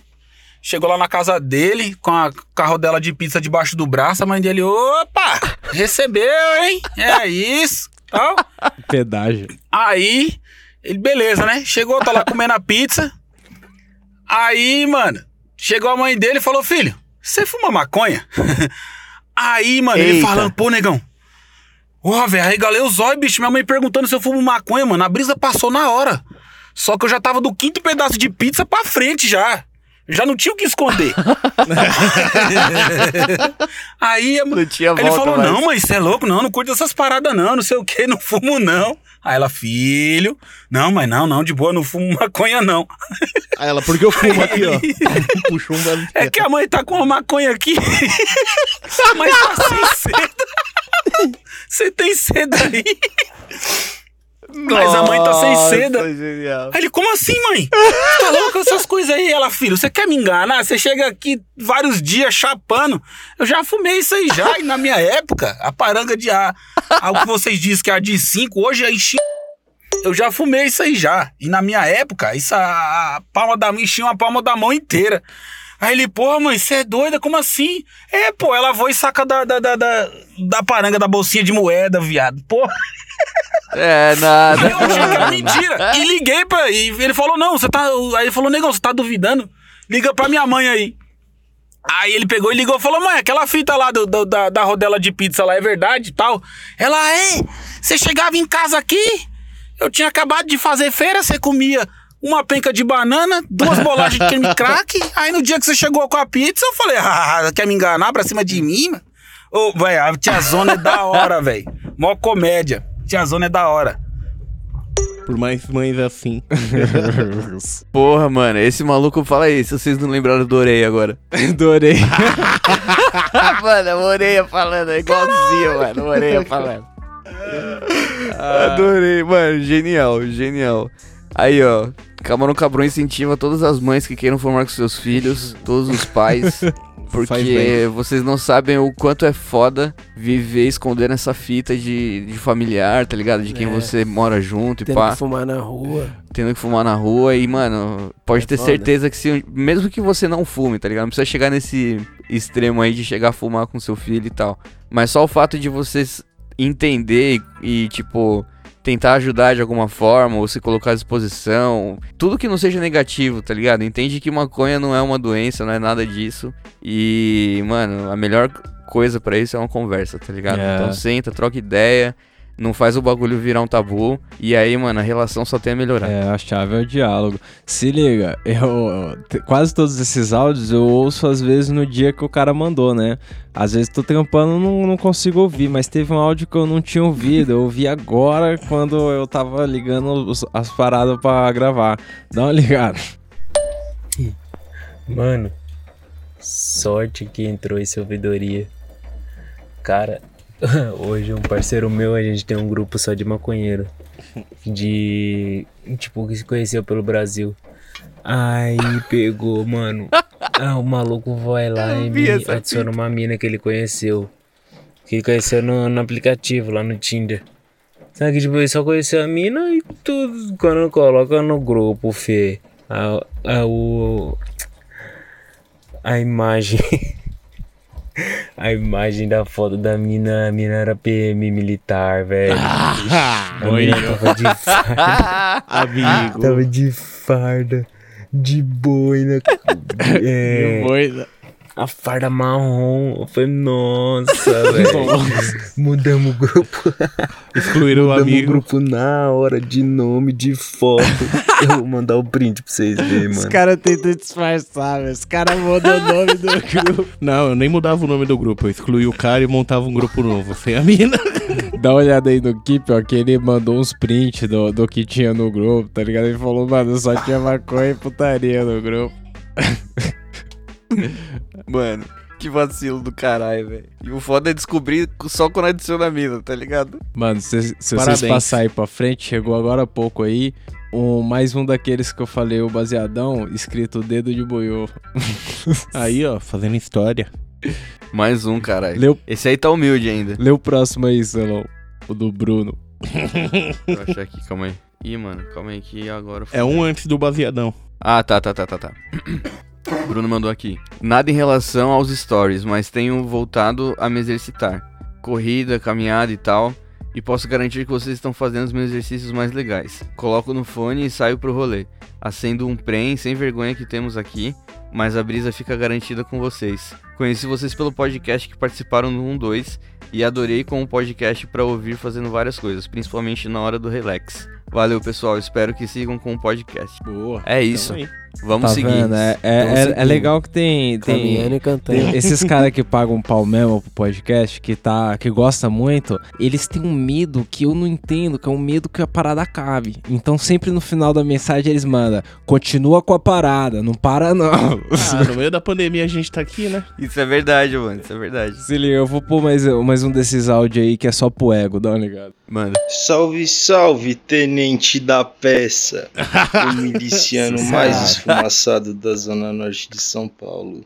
Chegou lá na casa dele, com a carro dela de pizza debaixo do braço, a mãe dele, opa, recebeu, hein? É isso, tal. Pedágio. Aí, ele, beleza, né? Chegou, tá lá comendo a pizza. Aí, mano, chegou a mãe dele e falou: Filho, você fuma maconha? Aí, mano, ele Eita. falando: Pô, negão. Ó, velho, arregalei os olhos, bicho. Minha mãe perguntando se eu fumo maconha, mano. A brisa passou na hora. Só que eu já tava do quinto pedaço de pizza pra frente já. Já não tinha o que esconder. Aí, a- Não tinha Aí ele falou: mais. Não, mãe, você é louco? Não, não curto essas paradas, não, não sei o que, não fumo, não. Aí ela, filho, não, mas não, não, de boa, não fumo maconha, não. Aí ela, porque eu fumo aqui, ó. Puxou um velho. É que a mãe tá com uma maconha aqui, mas tá sem seda. Você tem seda aí? Mas a mãe tá sem seda. Aí ele, como assim, mãe? Você tá louco com essas coisas aí? Ela, filho, você quer me enganar? Você chega aqui vários dias chapando. Eu já fumei isso aí já, e na minha época, a paranga de A, algo que vocês dizem que é a de 5, hoje é enchi... Eu já fumei isso aí já. E na minha época, isso a, a palma da mão enchia uma palma da mão inteira. Aí ele, porra, mãe, você é doida? Como assim? É, pô, ela vai e saca da, da, da, da, da paranga da bolsinha de moeda, viado. Porra. É, nada. Aí eu achei que era mentira. E liguei pra. E ele falou: não, você tá. Aí ele falou, negão, você tá duvidando? Liga pra minha mãe aí. Aí ele pegou e ligou e falou: mãe, aquela fita lá do, do- da, da rodela de pizza lá é verdade e tal. Ela, é, você chegava em casa aqui, eu tinha acabado de fazer feira, você comia uma penca de banana, duas bolachas de creme crack. Aí no dia que você chegou com a pizza, eu falei: ah, quer me enganar pra cima de mim, mano? Ô, velho, a tiazona é da hora, velho. Mó comédia. Tiazona é da hora. Por mais mães assim. Porra, mano, esse maluco fala aí, se vocês não lembraram do Orei agora. Adorei. mano, o Oreia falando, é igualzinho, mano, o Oreia falando. Adorei, mano, genial, genial. Aí, ó, Camarão Cabrão incentiva todas as mães que queiram formar com seus filhos, todos os pais, porque vocês não sabem o quanto é foda viver escondendo essa fita de, de familiar, tá ligado? De quem É. você mora junto e Tendo pá que fumar na rua. tendo que fumar na rua e, mano, pode É ter foda. certeza que se, mesmo que você não fume, tá ligado? Não precisa chegar nesse extremo aí de chegar a fumar com seu filho e tal. Mas só o fato de vocês entender e, e, tipo, tentar ajudar de alguma forma, ou se colocar à disposição, tudo que não seja negativo, tá ligado? Entende que maconha não é uma doença, não é nada disso. E, mano, a melhor coisa pra isso é uma conversa, tá ligado? É. Então senta, troca ideia. Não faz o bagulho virar um tabu. E aí, mano, a relação só tem a melhorar. É, a chave é o diálogo. Se liga, eu quase todos esses áudios eu ouço às vezes no dia que o cara mandou, né? Às vezes tô trampando não, não consigo ouvir, mas teve um áudio que eu não tinha ouvido. Eu ouvi agora quando eu tava ligando os- as paradas pra gravar. Dá uma ligada. Mano, sorte que entrou esse ouvidoria. Cara, hoje um parceiro meu, a gente tem um grupo só de maconheiro. De. Tipo, que se conheceu pelo Brasil. Aí pegou, mano. Ah, o maluco vai lá Eu e me adiciona uma mina que ele conheceu. Que ele conheceu no, no aplicativo, lá no Tinder. Sabe que tipo, ele só conheceu a mina e tudo. Quando coloca no grupo, Fê. A, a, o, a imagem. A imagem da foto da mina, a mina era PM militar, velho. Ah, a mina tava de farda. Amigo. Tava de farda, de boina. É, De boina. A farda marrom. Eu falei, nossa, velho. Mudamos o grupo. Excluíram o Mudamos amigo. o grupo na hora, de nome, de foto. Eu vou mandar o print pra vocês verem, Os mano. caras tentam disfarçar, velho. Os caras mudam o nome do grupo. Não, eu nem mudava o nome do grupo. Eu excluía o cara e montava um grupo novo. Sem a mina. Dá uma olhada aí no Keep, ó, que ele mandou uns prints do, do que tinha no grupo, tá ligado? Ele falou, mano, só tinha maconha e putaria no grupo. Mano, que vacilo do caralho, velho. E o foda é descobrir só quando adiciona a mina, tá ligado? Mano, se, se vocês passarem pra frente, chegou agora há pouco aí, um, mais um daqueles que eu falei, o baseadão, escrito dedo de boiô. Aí, ó, fazendo história. Mais um, caralho. Leu, Esse aí tá humilde ainda. lê o próximo aí, Celão. O do Bruno. Vou achar aqui, calma aí. Ih, mano, calma aí que agora... É um antes do baseadão. Ah, tá, tá, tá, tá, tá. Bruno mandou aqui. Nada em relação aos stories, mas tenho voltado a me exercitar. Corrida, caminhada e tal. E posso garantir que vocês estão fazendo os meus exercícios mais legais. Coloco no fone e saio pro rolê. Acendo um prem sem vergonha que temos aqui, mas a brisa fica garantida com vocês. Conheci vocês pelo podcast que participaram do 1-2 e adorei com o podcast pra ouvir fazendo várias coisas, principalmente na hora do relax. Valeu, pessoal. Espero que sigam com o podcast. Boa. É isso. Então. Vamos tá seguir. vendo? É, é, Vamos é- seguir. é legal que tem. tem e tem esses caras que pagam pau mesmo pro podcast, que, tá, que gosta muito, eles têm um medo que eu não entendo, que é um medo que a parada acabe. Então sempre no final da mensagem eles mandam, continua com a parada, não para não. Ah, no meio da pandemia a gente tá aqui, né? Isso é verdade, mano. Isso é verdade. Se liga, eu vou pôr mais, mais um desses áudios aí que é só pro ego, dá uma ligada. Mano. Salve, salve, tenente da peça. O miliciano mais esfumaçado da zona norte de São Paulo.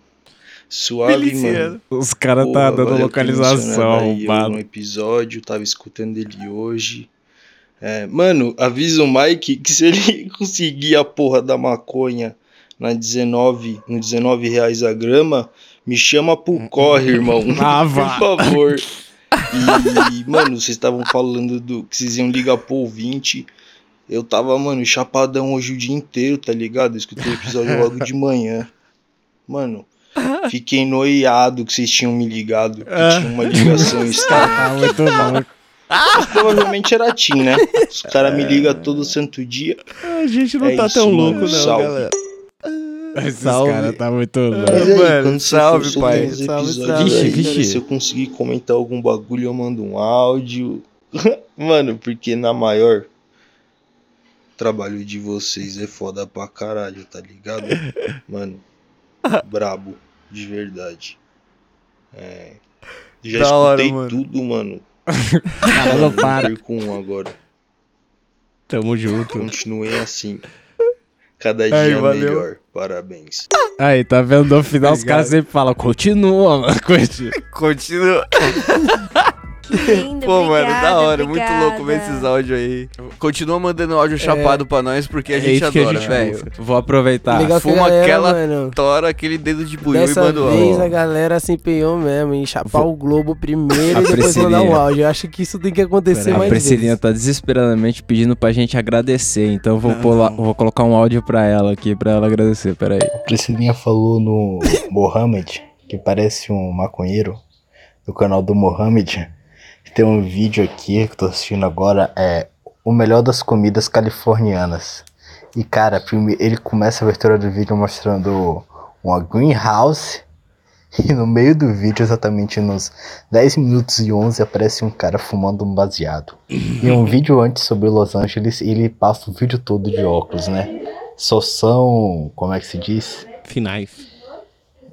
Suave, mano. Os caras tá dando localização, aí, no episódio, tava escutando ele hoje. É, mano, avisa o Mike que se ele conseguir a porra da maconha na 19, no 19 reais a grama, me chama pro corre, irmão. Ah, Por favor. E, mano, vocês estavam falando do que vocês iam ligar pro ouvinte. Eu tava, mano, chapadão hoje o dia inteiro, tá ligado? Eu escutei o episódio logo de manhã. Mano, Fiquei noiado que vocês tinham me ligado. Que Ah. tinha uma ligação estranha. Ah, muito louco. Provavelmente era Tim, né? Os caras me ligam todo santo dia. A gente não É tá isso, tão mano. louco, não, Salve. galera. Esses Salve. caras tá muito louco. Aí, Mano, salve, pai. Salve, salve. aí, Vixe, cara, vixe. Se eu conseguir comentar algum bagulho, eu mando um áudio. Mano, porque na maior. o Trabalho de vocês é foda pra caralho, tá ligado? Mano, brabo, de verdade. É. Já Da hora, escutei mano. tudo, mano. Cara, não para. Perco um agora. Tamo junto. Continuem assim. Cada Aí, dia valeu. melhor. Parabéns. Aí, tá vendo? No final os Obrigado. caras sempre falam, continua, mano. Continua. Continua. Lindo, Pô, mano, da obrigada, hora. Muito obrigada. louco ver esses áudios aí. Continua mandando áudio chapado pra nós, porque a É gente a adora, gente velho. Vou aproveitar. Legal a Fuma galera, aquela mano, tora, aquele dedo de buiu e manda o vez áudio. a galera se empenhou mesmo em chapar o Globo primeiro A e depois mandar um áudio. Eu acho que isso tem que acontecer A mais Priscilinha vezes. tá desesperadamente pedindo pra gente agradecer, então eu vou, Não. pular- vou colocar um áudio pra ela aqui, pra ela agradecer, peraí. Priscilinha falou no Mohamed, que parece um maconheiro, do canal do Mohamed. Tem um vídeo aqui que eu tô assistindo agora, é o melhor das comidas californianas. E cara, ele começa a abertura do vídeo mostrando uma greenhouse. E no meio do vídeo, exatamente nos 10 minutos e 11, aparece um cara fumando um baseado. E um vídeo antes sobre Los Angeles, ele passa o vídeo todo de óculos, né? Só são. Como é que se diz? Finais.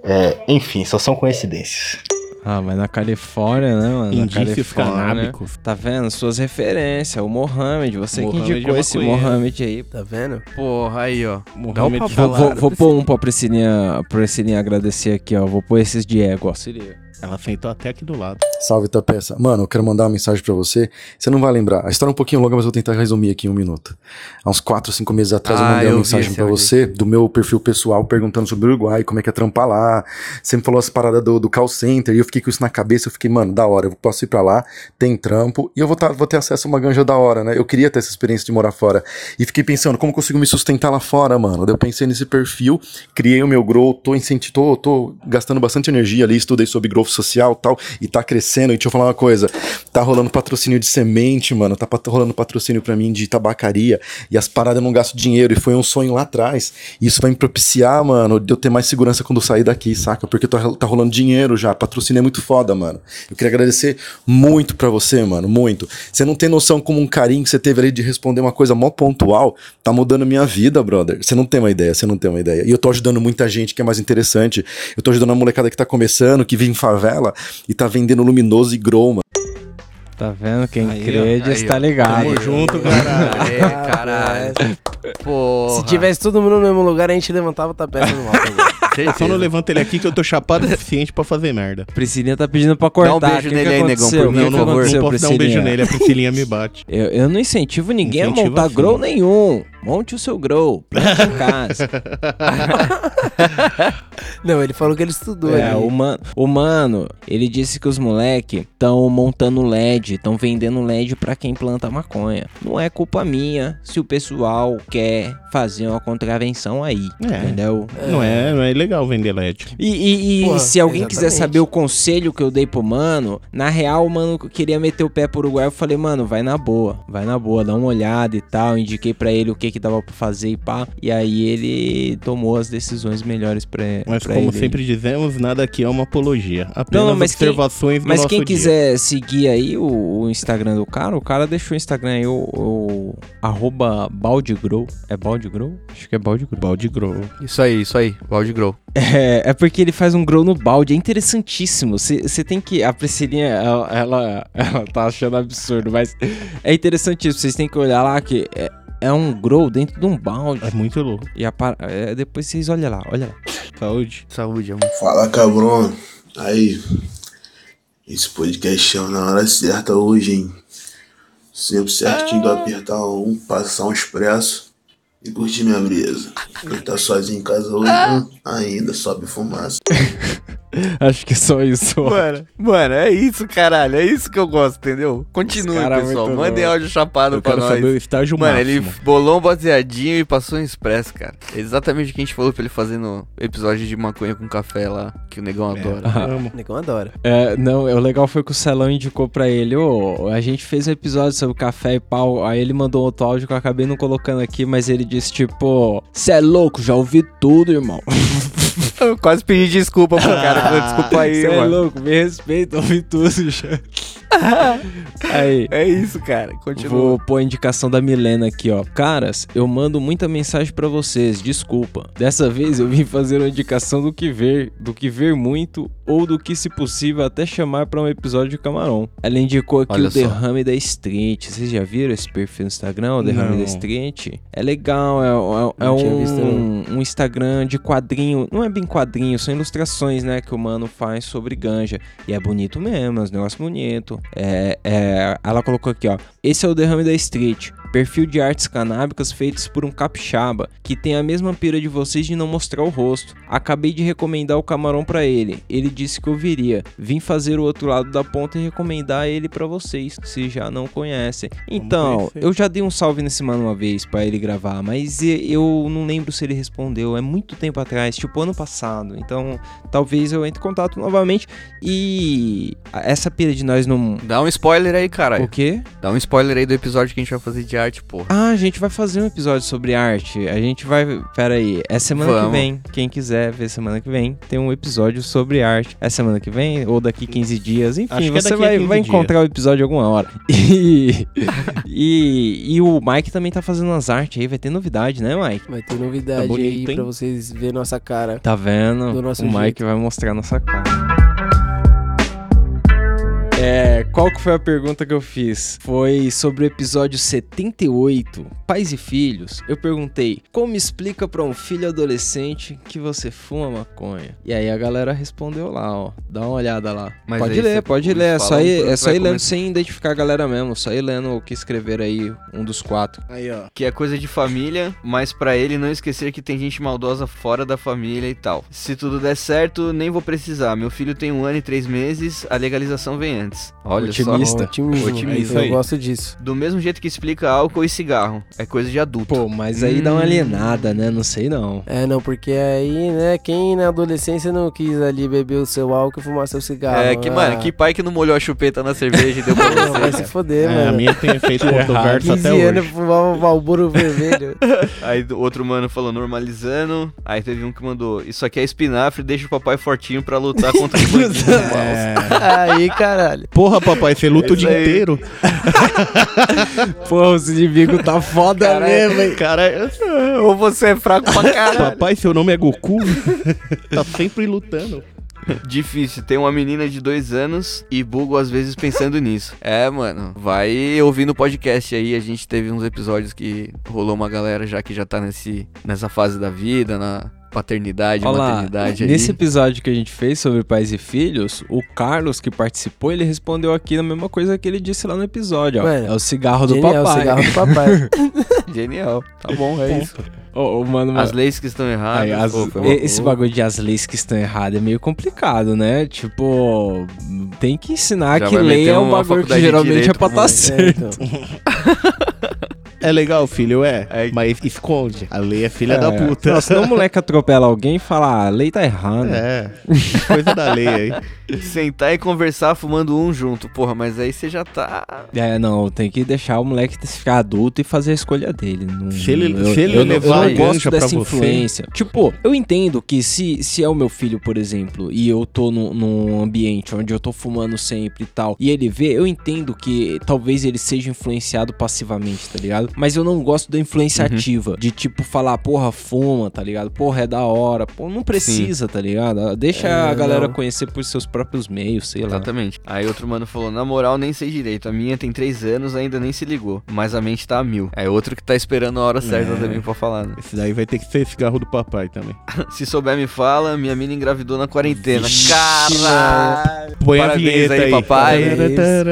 É, enfim, só são coincidências. Ah, mas na Califórnia, né, mano? Na Indícios Califórnia, canábicos. Tá vendo? Suas referências, o Mohamed, você Mohamed que indicou é esse maconheiro. Mohamed aí. Tá vendo? Porra, aí, ó. Mohamed um Vou, vou, vou pôr um pra Priscilinha, Priscilinha agradecer aqui, ó. Vou pôr esses Diego, ó. Se liga. Ela sentou até aqui do lado. Salve, Tapeça. Mano, eu quero mandar uma mensagem pra você. Você não vai lembrar. A história é um pouquinho longa, mas eu vou tentar resumir aqui em um minuto. Há uns 4, 5 meses atrás eu Ah, mandei eu uma vi mensagem áudio. você do meu perfil pessoal perguntando sobre o Uruguai, como é que é trampar lá. Você me falou as paradas do, do call center e eu fiquei com isso na cabeça. Eu fiquei, mano, da hora. Eu posso ir pra lá, tem trampo e eu vou, tá- vou ter acesso a uma ganja da hora, né? Eu queria ter essa experiência de morar fora. E fiquei pensando, como eu consigo me sustentar lá fora, mano? Daí eu pensei nesse perfil, criei o meu grow, tô, tô, tô gastando bastante energia ali, estudei sobre growth social tal, e tá crescendo. E deixa eu falar uma coisa: tá rolando patrocínio de semente, mano, tá rolando patrocínio pra mim de tabacaria, e as paradas eu não gasto dinheiro, e foi um sonho lá atrás. E isso vai me propiciar, mano, de eu ter mais segurança quando eu sair daqui, saca? Porque tá, tá rolando dinheiro já, patrocínio é muito foda, mano. Eu queria agradecer muito pra você, mano, muito. Você não tem noção como um carinho que você teve ali de responder uma coisa mó pontual, tá mudando minha vida, brother. Você não tem uma ideia, você não tem uma ideia. E eu tô ajudando muita gente que é mais interessante. Eu tô ajudando a molecada que tá começando, que vive em e tá vendendo luminoso e grow, mano. Tá vendo? Quem Aí, Aí, está ligado. Tamo junto, caralho. É, caralho. Porra. Se tivesse todo mundo no mesmo lugar, a gente levantava o tapete no alto. Só não levanta ele aqui que eu tô chapado o suficiente pra fazer merda. Priscilinha tá pedindo pra cortar. Dá um beijo que nele que aí, negão, por mim, que Não, não, não posso dar um beijo Priscilinha? nele, a Priscilinha me bate. Eu, eu não incentivo ninguém a Incentiva montar grow nenhum. Monte o seu grow. Plante em casa. Não, ele falou que ele estudou. É, ali. o mano, o mano, ele disse que os moleque estão montando LED, estão vendendo LED pra quem planta maconha. Não é culpa minha se o pessoal quer fazer uma contravenção aí, É. entendeu? Não é, não é legal vender LED. E, e- e Porra, se alguém quiser exatamente. saber o conselho que eu dei pro mano, na real o mano queria meter o pé pro Uruguai, eu falei, mano, vai na boa, vai na boa, dá uma olhada e tal, indiquei pra ele o que que dava pra fazer e pá, e aí ele tomou as decisões melhores pra, Mas pra como ele. sempre dizemos, nada aqui é uma apologia. Apenas Não, não, mas quem- observações do Mas nosso quem dia. quiser seguir aí o, o Instagram do cara, o cara deixou o Instagram aí, o, o arroba baldegrow. É baldegrow? Acho que é. Balde grow. Isso aí, isso aí. Balde grow. É, é porque ele faz um grow no balde, é interessantíssimo. Você tem que. A Priscilinha, ela, ela, ela tá achando absurdo, mas é interessantíssimo. Vocês têm que olhar lá que é, é um grow dentro de um balde. É muito louco. E a é, depois vocês olham lá, olha lá. Saúde. Saúde, amor. Fala, cabrão. Aí, esse podcast é na hora certa hoje, hein? Sempre certinho de eu apertar um, passar um expresso e curtir minha brisa. Quem tá sozinho em casa hoje, hum, ainda sobe fumaça. Acho que é só isso. Mano, mano, é isso, caralho. É isso que eu gosto, entendeu? Continue, é pessoal. muito Mandem áudio chapado Eu pra quero nós. saber o estágio Mano, ele máximo. bolou um baseadinho e passou em expresso, cara. É exatamente o que a gente falou pra ele fazer no episódio de maconha com café lá, que o negão adora. O negão adora. É, não, o legal foi que o Celão indicou pra ele, ô, a gente fez um episódio sobre café e pau, aí ele mandou outro áudio que eu acabei não colocando aqui, mas ele disse tipo, cê é louco, já ouvi tudo, irmão. Eu quase pedi desculpa pro cara. falei, Desculpa aí, Cê é mano. louco, me respeita, ouvi tudo já. Aí. É isso, cara. Continua. Vou pôr a indicação da Milena aqui, ó. Caras, eu mando muita mensagem pra vocês, desculpa. Dessa vez eu vim fazer uma indicação do que ver, do que ver muito ou do que, se possível, até chamar pra um episódio de Camarão. Ela indicou aqui Olha o só. Derrame da Street. Vocês já viram esse perfil no Instagram, o Derrame Não. da Street? É legal, é, é- é um, um Instagram de quadrinho. Não é bem quadrinho, são ilustrações, né, que o mano faz sobre ganja. E é bonito mesmo, é um negócio bonito. É, é, ela colocou aqui, ó. Esse é o Derrame da Street. Perfil de artes canábicas feitos por um capixaba, que tem a mesma pira de vocês de não mostrar o rosto. Acabei de recomendar o camarão pra ele. Ele disse que eu viria. Vim fazer o outro lado da ponta e recomendar ele pra vocês, se já não conhecem. Então, eu já dei um salve nesse mano uma vez pra ele gravar, mas eu não lembro se ele respondeu. É muito tempo atrás, tipo ano passado. Então, talvez eu entre em contato novamente. E essa pira de nós não. Dá um spoiler aí, caralho. O quê? Dá um spoiler aí do episódio que a gente vai fazer de arte, porra. Ah, a gente vai fazer um episódio sobre arte. A gente vai. Pera aí. É semana que Vamos. vem. Quem quiser ver semana que vem, tem um episódio sobre arte. É semana que vem ou daqui 15 dias. Enfim, Acho que é você vai, 15 vai encontrar o episódio alguma hora. E, e, e o Mike também tá fazendo umas artes aí. Vai ter novidade, né, Mike? Vai ter novidade Tá bonito, aí hein? pra vocês verem nossa cara. Tá vendo? Do nosso o Mike jeito. vai mostrar a nossa cara. É, qual que foi a pergunta que eu fiz? Foi sobre o episódio 78, Pais e Filhos. Eu perguntei, como explica pra um filho adolescente que você fuma maconha? E aí a galera respondeu lá, ó. Dá uma olhada lá. Mas pode ler, pode ler. É só ir, é só ir lendo sem identificar a galera mesmo. Só ir lendo o que escrever aí, um dos quatro. Aí, ó. Que é coisa de família, mas pra ele não esquecer que tem gente maldosa fora da família e tal. Se tudo der certo, nem vou precisar. Meu filho tem um ano e três meses, a legalização vem antes. Olha Otimista. só. Otimismo. Otimismo. É. Eu gosto disso. Do mesmo jeito que explica álcool e cigarro. É coisa de adulto. Pô, mas aí dá uma alienada, né? Não sei não. É, não, porque aí, né, quem na adolescência não quis ali beber o seu álcool e fumar seu cigarro. É, que, ah, mano, que pai que não molhou a chupeta na cerveja e deu pra Não, vai você. se foder, É, mano. a minha tem feito Que controverso 15 até anos hoje. fumava Malboro vermelho. Aí outro mano falou normalizando. Aí teve um que mandou: Isso aqui é espinafre, deixa o papai fortinho pra lutar contra os bandidos maus. É. aí, caralho. Porra, papai, você luta o dia aí. inteiro. Pô, o inimigo tá foda mesmo, hein? Cara, Ou você é fraco pra caralho. papai, seu nome é Goku? tá sempre lutando. Difícil, tem uma menina de dois anos e bugo às vezes pensando nisso. É, mano, vai ouvindo o podcast aí. A gente teve uns episódios que rolou uma galera já que já tá nesse, nessa fase da vida, na paternidade, Olha lá, maternidade aí. nesse episódio que a gente fez sobre pais e filhos, o Carlos que participou, ele respondeu aqui a mesma coisa que ele disse lá no episódio, ó. Mano, é o cigarro do Genial, papai. cigarro do papai. Genial, tá bom, é isso. Ô, ô, mano, As leis que estão erradas. Aí, as- uma- esse bagulho de as leis que estão erradas é meio complicado, né? Tipo, tem que ensinar Já que lei é um bagulho que geralmente é pra estar moleque. certo. É legal, filho, é. É. Mas esconde. A lei é filha É. da puta. Não, senão o moleque atropela alguém e fala, ah, a lei tá errada. É. Coisa da lei aí. Sentar e conversar fumando um junto. Porra, mas aí você já tá. É, não, tem que deixar o moleque ficar adulto e fazer a escolha dele. Não, Se ele- eu, se ele eu, não- eu levar não gosto dessa você- influência. Tipo, eu entendo que se, se é o meu filho, por exemplo, e eu tô no- num ambiente onde eu tô fumando sempre e tal, e ele vê, eu entendo que talvez ele seja influenciado passivamente, tá ligado? Mas eu não gosto da influência Uhum. ativa, de tipo falar, porra, fuma, tá ligado? Porra, é da hora. Pô, não precisa, tá ligado? Deixa É, a galera não. conhecer por seus próprios meios, sei lá. Exatamente. Aí outro mano falou: Na moral, nem sei direito. A minha tem três anos, ainda nem se ligou. Mas a mente tá a mil. É outro que tá esperando a hora certa É. também pra falar, né? Esse daí vai ter que ser cigarro do papai também. Se souber, me fala. Minha mina engravidou na quarentena. Caralho! Põe a Parabéns vinheta aí, aí. papai.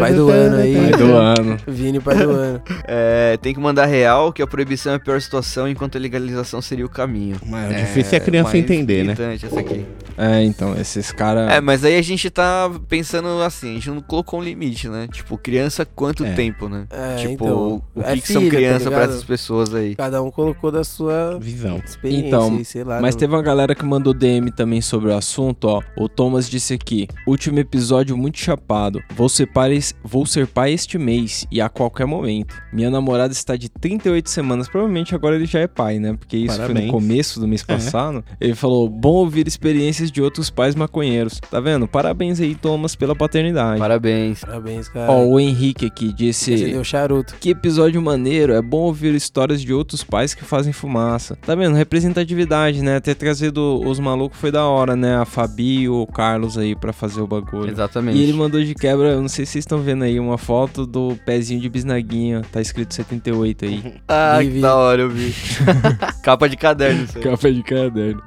Pai do ano aí. Pai do ano. Vini, pai do ano. É, tem que mandar real que a proibição é a pior situação, enquanto a legalização seria o caminho. Mas é difícil a criança mais entender, né? Essa aqui. É, então, esses caras. É, mas aí a gente tá pensando assim, a gente não colocou um limite, né? Tipo, criança quanto É. tempo, né? É, tipo, então, o que, é que são filha, tá pra essas pessoas aí? Cada um colocou da sua visão. Experiência, Então, sei lá. mas não- teve uma galera que mandou DM também sobre o assunto, ó. O Thomas disse aqui: último episódio muito chapado. Vou ser pai, vou ser pai este mês e a qualquer momento. Minha namorada está de 38 semanas. Provavelmente agora ele já é pai, né? Porque isso foi Parabéns. no começo do mês É. passado. Ele falou: bom ouvir experiências de outros pais maconheiros. Tá vendo? Parabéns aí, Thomas, pela paternidade. Parabéns. Parabéns, cara. Ó, o Henrique aqui disse. O charuto. Que episódio maneiro, é bom ouvir histórias de outros pais que fazem fumaça. Tá vendo? Representatividade, né? Ter trazido os malucos foi da hora, né? A Fabi e o Carlos aí pra fazer o bagulho. Exatamente. E ele mandou de quebra, eu não sei se vocês estão vendo aí, uma foto do pezinho de bisnaguinha. Tá escrito 78 aí. Ah, que da hora, eu vi. Capa de caderno isso aí. Capa de caderno.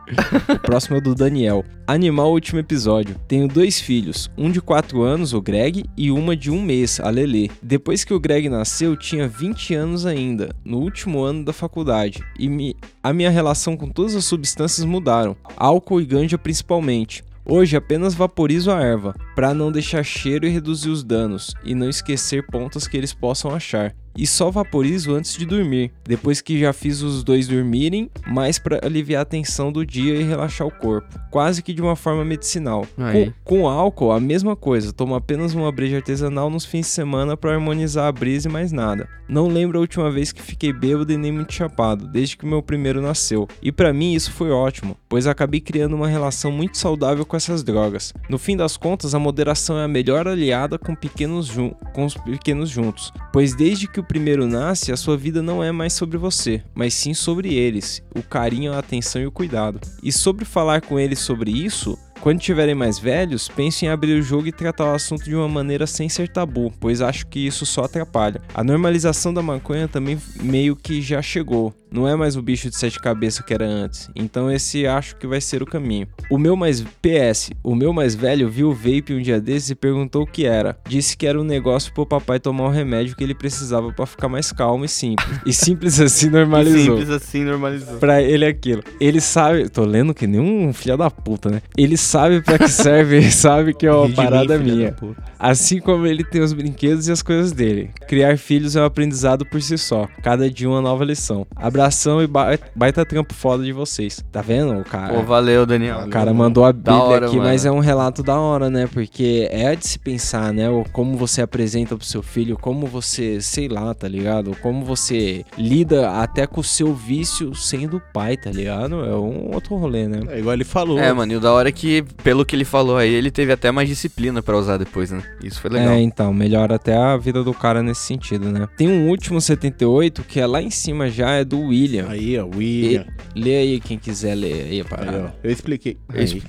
o próximo é do Daniel. Animal último episódio. Tenho dois filhos, um de 4 anos, o Greg, e uma de um mês, a Lele. Depois que o Greg nasceu, tinha 20 anos ainda, no último ano da faculdade, e me- a minha relação com todas as substâncias mudaram, álcool e ganja principalmente. Hoje apenas vaporizo a erva, para não deixar cheiro e reduzir os danos, e não esquecer pontas que eles possam achar. E só vaporizo antes de dormir, depois que já fiz os dois dormirem, mais para aliviar a tensão do dia e relaxar o corpo, quase que de uma forma medicinal. Aí. Com, com álcool, a mesma coisa, tomo apenas uma breja artesanal nos fins de semana para harmonizar a brisa e mais nada. Não lembro a última vez que fiquei bêbado e nem muito chapado, desde que meu primeiro nasceu. E para mim isso foi ótimo, pois acabei criando uma relação muito saudável com essas drogas. No fim das contas, a moderação é a melhor aliada com, pequenos com os pequenos juntos, pois desde que o primeiro nasce, a sua vida não é mais sobre você, mas sim sobre eles, o carinho, a atenção e o cuidado. E sobre falar com eles sobre isso, quando tiverem mais velhos, pense em abrir o jogo e tratar o assunto de uma maneira sem ser tabu, pois acho que isso só atrapalha. A normalização da maconha também meio que já chegou. Não é mais o bicho de sete cabeças que era antes. Então esse acho que vai ser o caminho. O meu mais PS, o meu mais velho viu o vape um dia desses e perguntou o que era. Disse que era um negócio pro papai tomar o remédio que ele precisava pra ficar mais calmo e simples. E simples assim normalizou. Simples assim, normalizou. Pra ele é aquilo. Ele sabe. Tô lendo que nem um filho da puta, né? Ele sabe pra que serve sabe que é uma parada mim, minha. Assim como ele tem os brinquedos e as coisas dele. Criar filhos é um aprendizado por si só. Cada dia uma nova lição. Abração e ba- baita trampo foda de vocês. Tá vendo, o cara? Pô, valeu, Daniel. O cara mandou a Bíblia hora, aqui, mano. mas é um relato da hora, né? Porque é de se pensar, né? O como você apresenta pro seu filho, como você, sei lá, tá ligado? Como você lida até com o seu vício sendo pai, tá ligado? É um outro rolê, né? É igual ele falou. É, mano, e o da hora é que, pelo que ele falou aí, ele teve até mais disciplina pra usar depois, né? Isso foi legal. É, então, melhora até a vida do cara nesse sentido, né? Tem um último 78 que é lá em cima já, é do William. Aí, ó, William. E- lê aí quem quiser ler aí a Aí, parada. ó, eu expliquei. Eu expl-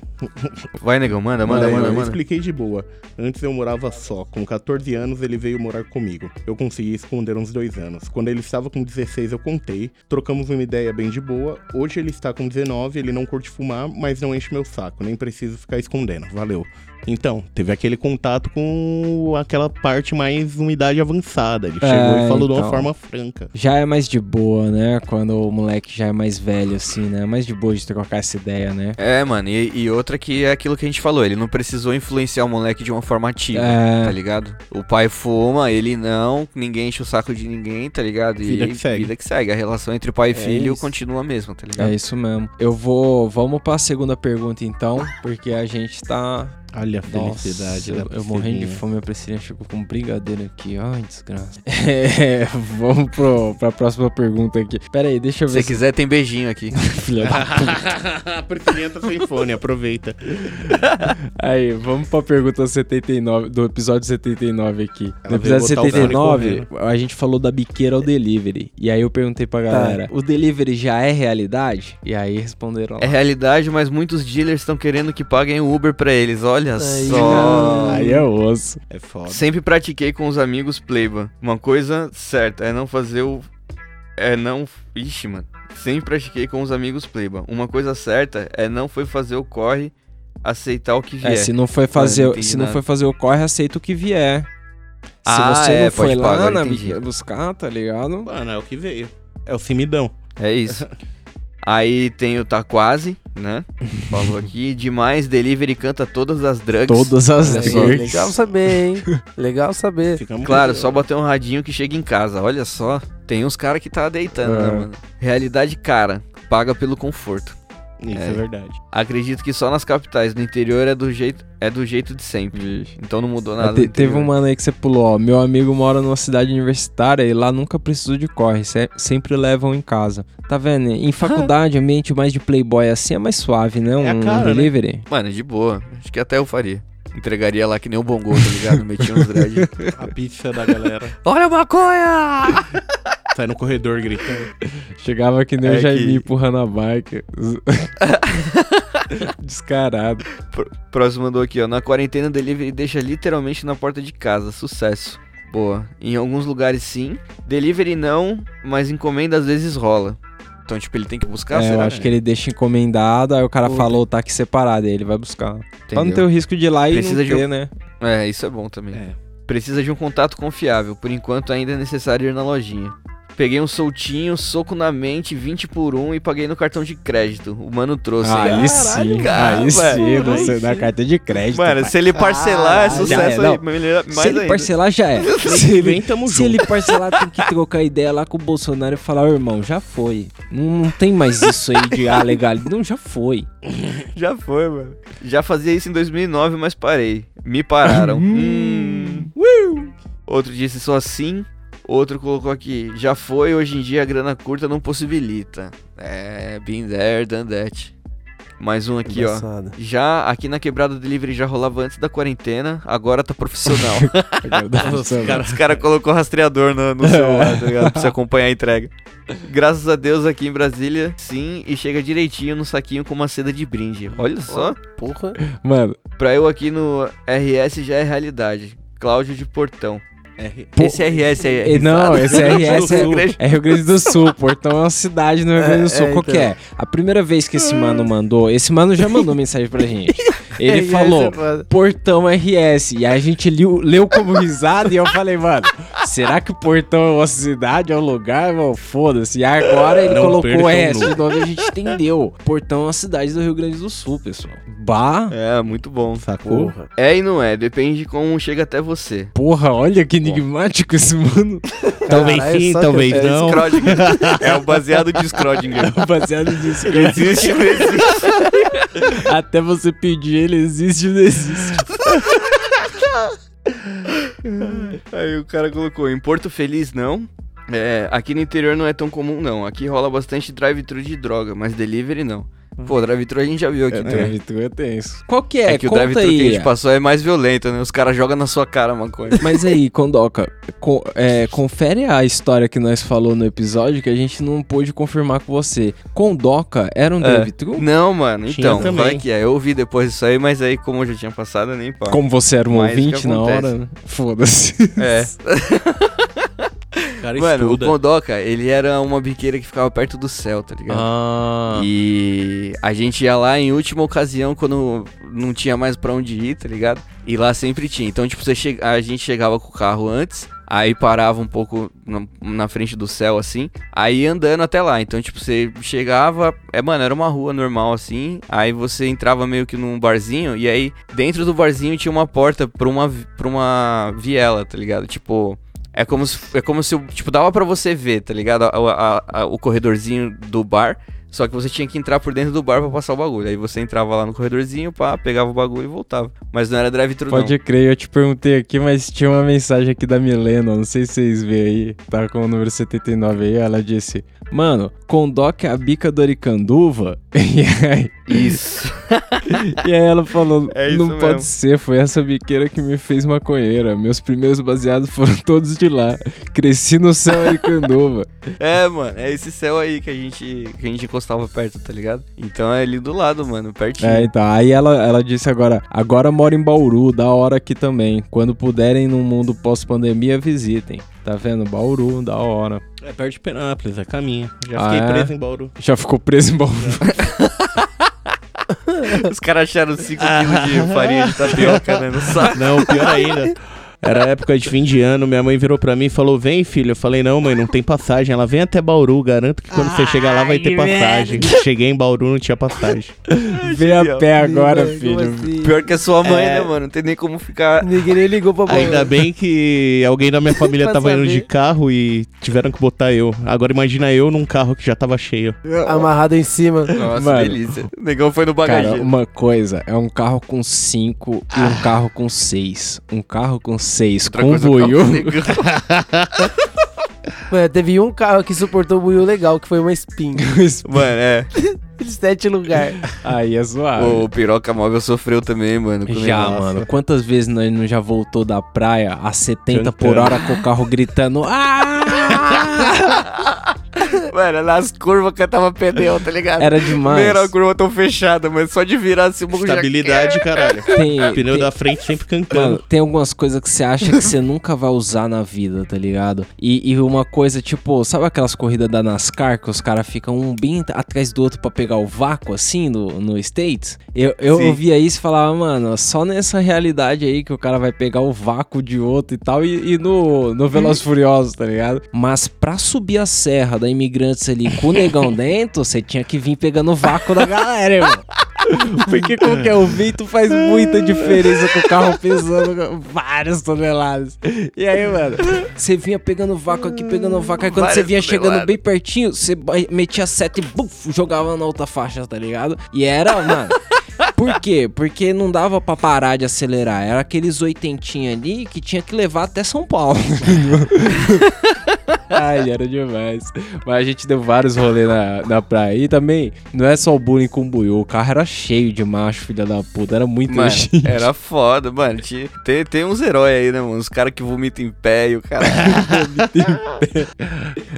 Vai, negão, manda, manda, manda, Eu manda. expliquei de boa. Antes eu morava só. Com 14 anos ele veio morar comigo. Eu consegui esconder uns dois anos. Quando ele estava com 16 eu contei. Trocamos uma ideia bem de boa. Hoje ele está com 19, ele não curte fumar, mas não enche meu saco. Nem preciso ficar escondendo. Valeu. Então, teve aquele contato com aquela parte mais umidade avançada. Ele chegou É, e falou de uma então. forma franca. Já é mais de boa, né? Quando o moleque já é mais velho, assim, né? Mais de boa de trocar essa ideia, né? É, mano, e, e outra que é aquilo que a gente falou, ele não precisou influenciar o moleque de uma forma ativa, É. tá ligado? O pai fuma, ele não, ninguém enche o saco de ninguém, tá ligado? E Vida que segue. vida que segue. A relação entre pai e É filho isso. continua a mesma, tá ligado? É isso mesmo. Eu vou. Vamos pra segunda pergunta então, porque a gente tá. Olha a Nossa, felicidade eu, da eu morrendo de fome, a Priscilinha chegou com um brigadeiro aqui. Ai, desgraça. É, vamos pro, pra próxima pergunta aqui. Pera aí, deixa eu ver. Se quiser, tem beijinho aqui. Filha da puta. a Priscilinha tá sem fone, aproveita. Aí, vamos pra pergunta 79, do episódio 79 aqui. Ela no episódio botar o fone 79, a gente falou da biqueira ao delivery. E aí eu perguntei pra galera: o delivery já é realidade? E aí responderam lá. É realidade, mas muitos dealers estão querendo que paguem o Uber pra eles. Olha Aí, só. Aí é osso. É foda. Sempre pratiquei com os amigos Playba. Uma coisa certa é não fazer o. É não. Ixi, mano. Sempre pratiquei com os amigos Playba. Uma coisa certa é não foi fazer o corre, aceitar o que vier. É, se não foi Ah, fazer, entendi se não foi fazer o corre, aceita o que vier. Se você é, não foi lá agora na, buscar, tá ligado? Mano, é o que veio. É o cimidão. É isso. Aí tem o Tá Quase, né? Falou aqui. Demais, Delivery canta todas as drugs. Todas as só. drugs. Legal saber, hein? Legal saber. Claro, só bater um radinho que chega em casa. Olha só, tem uns caras que tá deitando, né, É. mano? Realidade cara, paga pelo conforto. Isso é verdade. Acredito que só nas capitais, no interior é do jeito, é do jeito de sempre. Então não mudou nada. Te- teve um mano aí que você pulou, ó. Meu amigo mora numa cidade universitária e lá nunca precisou de corre, se- sempre levam em casa. Tá vendo? Em faculdade, ambiente mais de playboy assim é mais suave, né? Um, É cara, um né? delivery. Mano, de boa. Acho que até eu faria. Entregaria lá que nem o Bongo, tá ligado? Metia uns dread. A pizza da galera. Olha a maconha! Sai no corredor gritando. Chegava que nem É o Jaime que- empurrando a bike. Descarado. Pr- Próximo mandou aqui, ó. Na quarentena, o delivery deixa literalmente na porta de casa. Sucesso. Boa. Em alguns lugares sim. Delivery não, mas encomenda às vezes rola. Então, tipo, ele tem que buscar, É, eu acho que ele deixa encomendado, aí o cara Puta. falou tá aqui separado, aí ele vai buscar. Pra não Entendeu? ter o risco de ir lá e Precisa não de ter, um- né? É, isso é bom também. Precisa de um contato confiável. Por enquanto, ainda é necessário ir na lojinha. Peguei um soltinho, soco na mente, 20 por 1 e paguei no cartão de crédito. O mano trouxe. Aí sim, cara, aí sim, você Aí dá carta de crédito. Mano, pai. se ele parcelar, é Já sucesso é, aí. melhor- Se mais ele ainda. parcelar, já é. se ele, Vem, se junto. ele parcelar, tem que trocar ideia lá com o Bolsonaro e falar, ô irmão, já foi. Não, não tem mais isso aí de ah, legal. Não, já foi. Já foi, mano. Já fazia isso em 2009, mas parei. Me pararam. hum. Outro disse só assim. Outro colocou aqui. Já foi, hoje em dia a grana curta não possibilita. É, been there, done that. Mais um aqui, Embaçado. ó. Já aqui na quebrada delivery já rolava antes da quarentena, agora tá profissional. Os cara- Os caras colocou rastreador no, no celular, tá ligado? Pra você acompanhar a entrega. Graças a Deus aqui em Brasília, sim, e chega direitinho no saquinho com uma seda de brinde. Olha só. Porra. Mano, Pra eu aqui no RS já é realidade. Cláudio de Portão. Pô, esse RS aí é Não, esse RS é, Rio Grande- é Rio Grande do Sul, Portão é uma cidade no Rio Grande do Sul. É, é, Qual que então. é? A primeira vez que esse mano mandou, esse mano já mandou mensagem pra gente. Ele RS falou, é. Portão RS. E a gente liu- leu como risada e eu falei, mano, será que o Portão é uma cidade, é um lugar? Mano, foda-se. E agora ele Não colocou RS de novo e a gente entendeu. Portão é uma cidade do Rio Grande do Sul, pessoal. Bah. É, muito bom. Sacou? Porra. É e não é, depende de como chega até você. Porra, olha que enigmático esse mano. Talvez Caralho, sim, talvez que- não. É o baseado de Schrödinger. Baseado nisso. Ele existe ou não existe? Até você pedir, ele existe ou não existe. Aí o cara colocou, em Porto Feliz não. É, aqui no interior não é tão comum não. Aqui rola bastante drive-thru de droga, mas delivery não. Pô, drive-thru a gente já viu aqui É, também. drive-thru é tenso. Qual que é? É que o Conta drive-thru que a gente passou é mais violento, né? Os caras jogam na sua cara a maconha. Mas aí, Condoca, co- é, confere a história que nós falou no episódio que a gente não pôde confirmar com você. Condoca era um É. drive-thru? Não, mano, Tinha então, também. vai que é. Eu ouvi depois disso aí, mas aí, como eu já tinha passado, eu nem pá. Como você era um Mas o ouvinte na hora, né? foda-se. É. cara Mano, estuda. o Condoca, ele era uma biqueira que ficava perto do céu, tá ligado? Ah. E a gente ia lá em última ocasião quando não tinha mais pra onde ir, tá ligado? E lá sempre tinha. Então, tipo, você che... a gente chegava com o carro antes, aí parava um pouco na, na frente do céu, assim, aí andando até lá. Então, tipo, você chegava, é, mano, era uma rua normal, assim, aí você entrava meio que num barzinho, e aí dentro do barzinho tinha uma porta pra uma, pra uma viela, tá ligado? Tipo. É como se, é como se tipo, dava pra você ver, tá ligado? A- a- a- o corredorzinho do bar. Só que você tinha que entrar por dentro do bar pra passar o bagulho. Aí você entrava lá no corredorzinho, pá, pegava o bagulho e voltava. Mas não era drive-thru, não. Pode crer, eu te perguntei aqui, mas tinha uma mensagem aqui da Milena, não sei se vocês veem aí, tá com o número 79 aí, ela disse, mano, Condoca é a bica do Aricanduva? E aí, Isso. e aí ela falou, É não mesmo. pode ser, foi essa biqueira que me fez maconheira, meus primeiros baseados foram todos de lá, cresci no céu Aricanduva. É, mano, é esse céu aí que a gente, que a gente encostava perto, tá ligado? Então é ali do lado, mano, pertinho. É, então, aí ela, ela disse agora, agora moro em Bauru, da hora aqui também, quando puderem no mundo pós-pandemia, visitem. Tá vendo? Bauru, da hora. É perto de Penápolis, é caminho. Já Ah, fiquei é? preso em Bauru. Já ficou preso em Bauru. Os caras acharam 5 quilos de farinha de tapioca, né? No saco. Não, pior ainda. Era época de fim de ano, minha mãe virou pra mim e falou: Vem, filho. Eu falei: Não, mãe, não tem passagem. Ela vem até Bauru, garanto que quando você chegar lá vai ter passagem. Cheguei em Bauru, não tinha passagem. Vem a pé agora, filho. assim? Pior que a sua mãe, É. né, mano? Não tem nem como ficar. Ninguém nem ligou pra bola. Ainda bem que alguém da minha família tava indo de saber. carro e tiveram que botar eu. Agora imagina eu num carro que já tava cheio. Amarrado em cima. Nossa, Mano. delícia. O negão foi no Cara, bagageiro. uma coisa é um carro com 5 e um carro com 6. Um carro com 6 Outra com buiu. Mano, teve um carro que suportou o buio legal, que foi uma Spin. Mano, é. Sete lugar. Aí é zoado. O piroca móvel sofreu também, mano. Já, negócio. mano. Quantas vezes nós não já voltou da praia a 70 por Cantando. hora com o carro gritando Ah! Mano, nas curvas que eu tava pneu, tá ligado? Era demais. Nem era a curva tão fechada, mas só de virar assim, o bagulho já Estabilidade, caralho. Tem, Pneu tem- da frente sempre Mano, cancando. tem algumas coisas que você acha que você nunca vai usar na vida, tá ligado? E, e uma coisa, tipo, sabe aquelas corridas da NASCAR que os caras ficam um bem atrás do outro pra pegar o vácuo, assim, no, no States? Eu, eu Sim. ouvia isso e falava, mano, só nessa realidade aí que o cara vai pegar o vácuo de outro e tal, e, e no, no Veloz Furiosos, tá ligado? Mas pra subir a serra da Imigrantes ali com o negão dentro, você tinha que vir pegando o vácuo da galera, irmão. Porque qualquer o vento faz muita diferença com o carro pesando várias toneladas. E aí, mano, você vinha pegando vácuo aqui, pegando vácuo. Aí quando você vinha chegando toneladas. bem pertinho, você metia sete e buf, jogava na outra faixa, tá ligado? E era, mano. Por quê? Porque não dava pra parar de acelerar. Era aqueles oitentinha ali que tinha que levar até São Paulo. Ai, era demais. Mas a gente deu vários rolês na, na praia. E também, não é só o bullying com o buiú. O carro era cheio de macho, filha da puta. Era muito Mano, gente. era foda, mano. Tinha- Tem, tem uns heróis aí, né, mano? Os caras que vomitam em pé e o cara.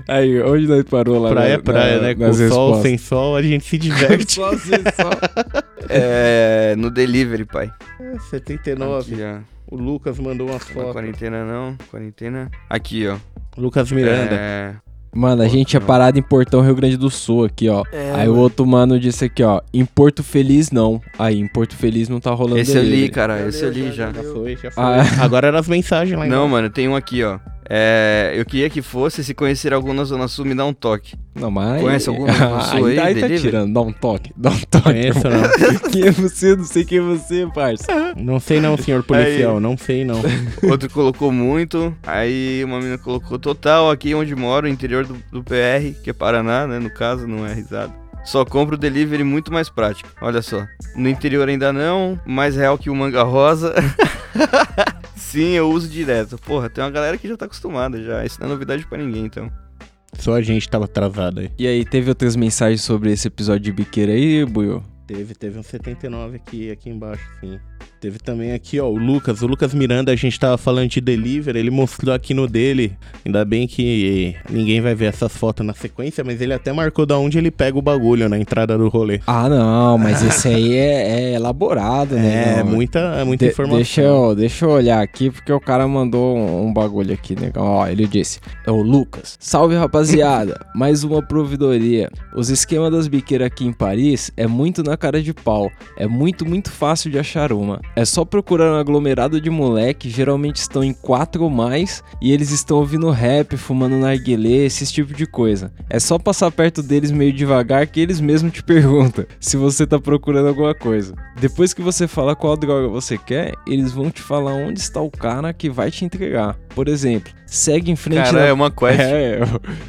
Aí, onde nós parou lá? Praia é na- praia, na- né? Com sol, respostas? sem sol, a gente se diverte. Só sem sol. é. No delivery, pai. É, 79. Aqui, ó. O Lucas mandou uma Não é foto. quarentena, não. Quarentena. Aqui, ó. Lucas Miranda. É. Mano, a gente é parado em Portão Rio Grande do Sul aqui, ó. É, Aí o mano. outro mano disse aqui, ó. Em Porto Feliz, não. Aí, em Porto Feliz não tá rolando Esse eu li, delivery. cara. Esse eu li já. Já foi, já foi. Ah, Agora eram as mensagens lá Não, mano, tem um aqui, ó. É, eu queria que fosse, se conhecer algum na Zona Sul, me dá um toque. Não, mas. Conhece algum na Zona Sul aí, aí, tá delivery? tirando. Dá um toque. Dá um toque. Conheço, irmão. Quem é você? Não sei quem é você, parça. Não sei não, senhor policial. Não sei não. Outro colocou muito. Aí uma menina colocou total aqui onde moro, interior do, do PR, que é Paraná, né? No caso, não é risada. Só compro delivery muito mais prático. Olha só. No interior ainda não, mais real que o manga rosa. Sim, eu uso direto. Porra, tem uma galera que já tá acostumada já. Isso não é novidade pra ninguém, então. Só a gente tava atrasado aí. E aí, teve outras mensagens sobre esse episódio de biqueira aí, Buiu? Teve, teve um 79 aqui, aqui embaixo, sim. Teve também aqui, ó, o Lucas. O Lucas Miranda, a gente tava falando de delivery, ele mostrou aqui no dele. Ainda bem que ninguém vai ver essas fotos na sequência, mas ele até marcou da onde ele pega o bagulho na entrada do rolê. Ah, não, mas esse aí é, é elaborado, né? É, muita, é muita De- informação. Deixa eu, deixa eu olhar aqui, porque o cara mandou um, um bagulho aqui, negão. Ó, ele disse: É o Lucas. Salve, rapaziada. Mais uma providoria. Os esquemas das biqueiras aqui em Paris é muito na cara de pau. É muito, muito fácil de achar uma. É só procurar um aglomerado de moleque, geralmente estão em quatro ou mais, e eles estão ouvindo rap, fumando narguilé, esse tipo de coisa. É só passar perto deles meio devagar que eles mesmos te perguntam se você tá procurando alguma coisa. Depois que você fala qual droga você quer, eles vão te falar onde está o cara que vai te entregar. Por exemplo, segue em frente Cara, na... é uma quest. É,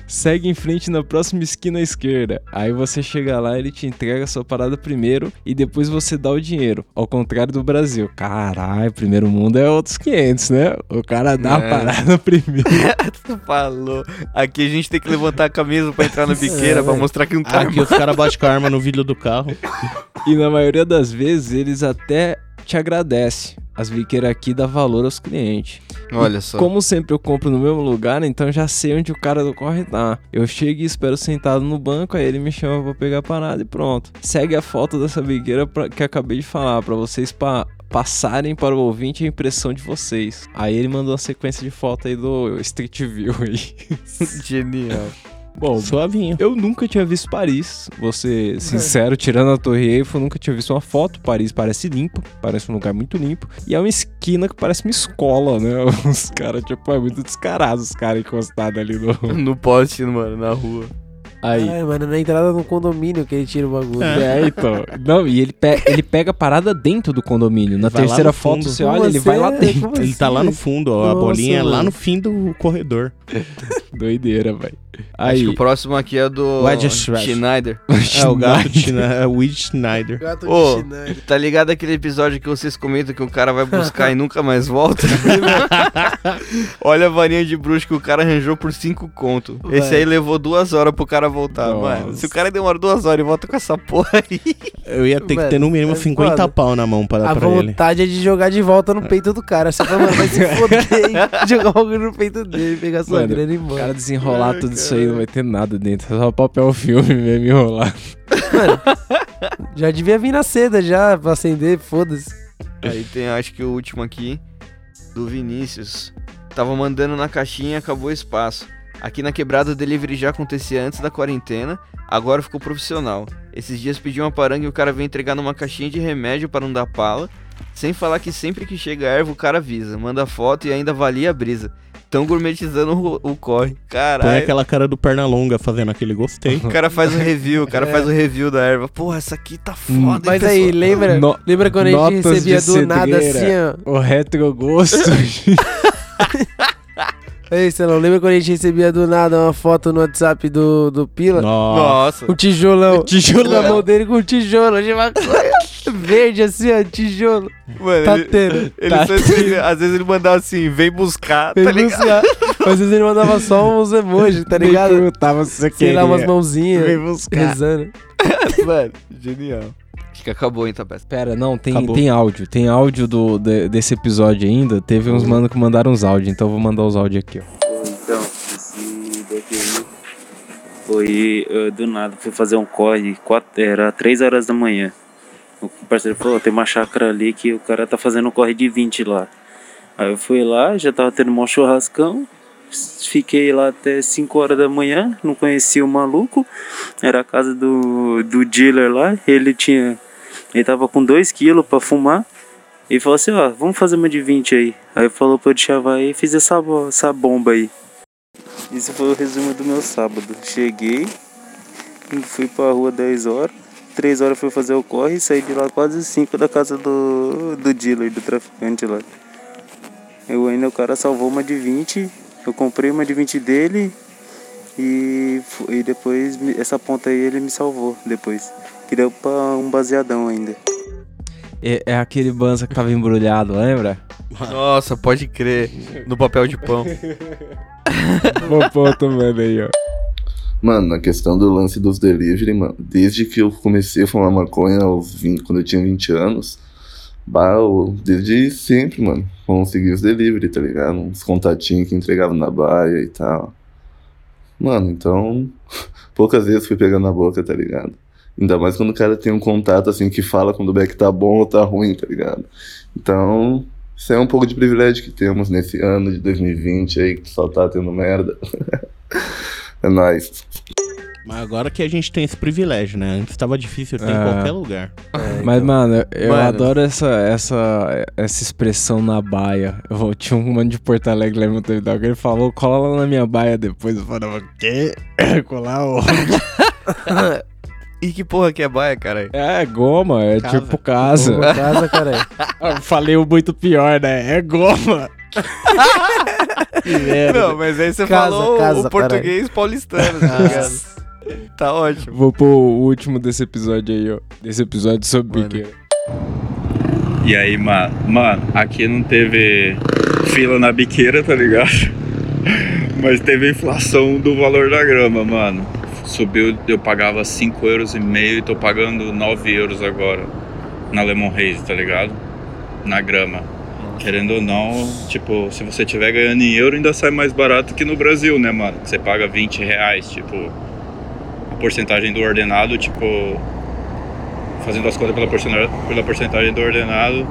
segue em frente na próxima esquina à esquerda. Aí você chega lá, ele te entrega a sua parada primeiro e depois você dá o dinheiro. Ao contrário do Brasil. Caralho, primeiro mundo é outros 500, né? O cara dá a É. parada primeiro. tu falou. Aqui a gente tem que levantar a camisa pra entrar na biqueira, É, pra mostrar que não tá Aqui os caras batem com a arma no vidro do carro. E na maioria das vezes eles até te agradecem. As biqueiras aqui dá valor aos clientes. Olha E só. Como sempre eu compro no mesmo lugar, então já sei onde o cara do corre tá. Eu chego e espero sentado no banco, aí ele me chama pra pegar a parada e pronto. Segue a foto dessa biqueira pra- que eu acabei de falar, pra vocês pa- passarem para o ouvinte a impressão de vocês. Aí ele mandou uma sequência de foto aí do Street View aí. Genial. Bom, Suavinho. eu nunca tinha visto Paris. Vou ser sincero, tirando a Torre Eiffel, nunca tinha visto uma foto. Paris parece limpo, parece um lugar muito limpo. E é uma esquina que parece uma escola, né? Os caras, tipo, é muito descarado os caras encostados ali no... No poste, mano, na rua. Aí. Ai, mano, na entrada do condomínio que ele tira o bagulho. É, então. Não, e ele, pe- ele pega a parada dentro do condomínio. Na Vai lá terceira foto, fundo. você Como olha, ele vai lá assim? dentro. Como Ele tá lá no fundo, ó. a Nossa, bolinha é lá no fim do corredor. Doideira, velho. Acho Aí. que o próximo aqui é do Wedge Shred. Schneider. É o gato de Schneider. É o Schneider. Gato de Ô, Schneider. tá ligado aquele episódio que vocês comentam que o cara vai buscar e nunca mais volta? Olha a varinha de bruxo que o cara arranjou por 5 conto. Esse aí levou duas horas pro cara voltar, Nossa. mano. Se o cara demora duas horas e volta com essa porra aí. Eu ia ter que Mano, ter no mínimo é 50 foda. pau na mão pra dar A pra ele. vontade é de jogar de volta no peito do cara. Você fala, mano, vai se foder e jogar o bagulho no peito dele, pegar sua Mano, grana e ir O embora. cara desenrolar tudo isso aí, não vai ter nada dentro. É só papel filme mesmo enrolar. Já devia vir na seda já pra acender, foda-se. Aí tem, acho que o último aqui, do Vinícius. Tava mandando na caixinha e acabou o espaço. Aqui na quebrada o delivery já acontecia antes da quarentena, agora ficou profissional. Esses dias pedi uma paranga e o cara veio entregar numa caixinha de remédio para não dar pala. Sem falar que sempre que chega a erva o cara avisa, manda foto e ainda avalia a brisa. Tão gourmetizando o, o corre. Põe Caralho. aquela cara do Pernalonga fazendo aquele gostei. O cara faz o review, o cara É. faz o review da erva. Porra, essa aqui tá foda, Mas hein, aí, pessoal? lembra, No- lembra quando a gente recebia de do nada assim, cedreira. ó? O retrogosto. Ei, não lembra quando a gente recebia do nada uma foto no WhatsApp do, do Pila? Nossa. Um tijolão. tijolão. Na mão dele com um tijolo de maconha. Verde assim, ó, tijolo. Mano, Tá ele, tendo. ele Tá só escrevia- às vezes ele mandava assim, vem buscar, tá Vem ligado? buscar. Às vezes ele mandava só uns emojis, tá ligado? se você Sei queria. lá, umas mãozinhas. Vem buscar. Rezando. Mano, genial. Acho que acabou, hein, Tapete? Pera, não, tem, Acabou. tem áudio. Tem áudio do, de- desse episódio ainda. Teve uns mano que mandaram uns áudios, então eu vou mandar os áudios aqui, ó. Então, esse daqui aí foi eh, do nada, fui fazer um corre, quatro, era 3 horas da manhã. O parceiro falou, tem uma chácara ali que o cara tá fazendo um corre de 20 lá. Aí eu fui lá, já tava tendo um churrascão, fiquei lá até 5 horas da manhã, não conhecia o maluco, era a casa do, do dealer lá, ele tinha, ele tava com 2 quilos pra fumar, e falou assim, ó, vamos fazer uma de 20 aí. Aí falou pra eu chavar aí e fiz essa, essa bomba aí. Esse foi o resumo do meu sábado. Cheguei, fui pra rua 10 horas, 3 horas fui fazer o corre e saí de lá quase 5 da casa do, do dealer, do traficante lá. Eu ainda o cara salvou uma de 20, eu comprei uma de 20 dele e, e depois essa ponta aí ele me salvou depois. Que deu pra um baseadão ainda. É, é aquele banza que tava embrulhado, lembra? Nossa, pode crer. No papel de pão. Pôr outro mano aí, ó. Mano, na questão do lance dos delivery, mano, desde que eu comecei a fumar maconha aos 20, quando eu tinha 20 anos, bah, eu- desde sempre, mano, consegui os delivery, tá ligado? Uns contatinhos que entregavam na baia e tal. Mano, então, poucas vezes fui pegando na boca, tá ligado? Ainda mais quando o cara tem um contato assim que fala quando o back tá bom ou tá ruim, tá ligado? Então, isso é um pouco de privilégio que temos nesse ano de 2020 aí, que só tá tendo merda. é nóis. Mas agora que a gente tem esse privilégio, né? Antes tava difícil ter em É. qualquer lugar. Mas, mano, eu Mano. adoro essa, essa, essa expressão na baia. Eu tinha um mano de Porto Alegre lá em Montevideo que ele falou, cola lá na minha baia depois. Eu falava, o quê? Colar onde? E que porra que é baia, caralho? É, goma, é Casa. tipo casa. Goma, casa, caralho. Eu falei o muito pior, né? É goma. que merda. Não, mas aí você Casa, falou casa, o português paulistano, tá ligado? Tá ótimo. Vou pôr o último desse episódio aí, ó. Desse episódio sobre Mano. biqueira. E aí, mano, mano, aqui não teve fila na biqueira, tá ligado? Mas teve inflação do valor da grama, mano. Subiu, eu pagava 5 euros e meio e tô pagando 9 euros agora na Lemon Haze, tá ligado? Na grama. Querendo ou não, tipo, se você tiver ganhando em euro, ainda sai mais barato que no Brasil, né, mano? Você paga 20 reais, tipo, a porcentagem do ordenado, tipo, fazendo as contas pela porcentagem, pela porcentagem do ordenado,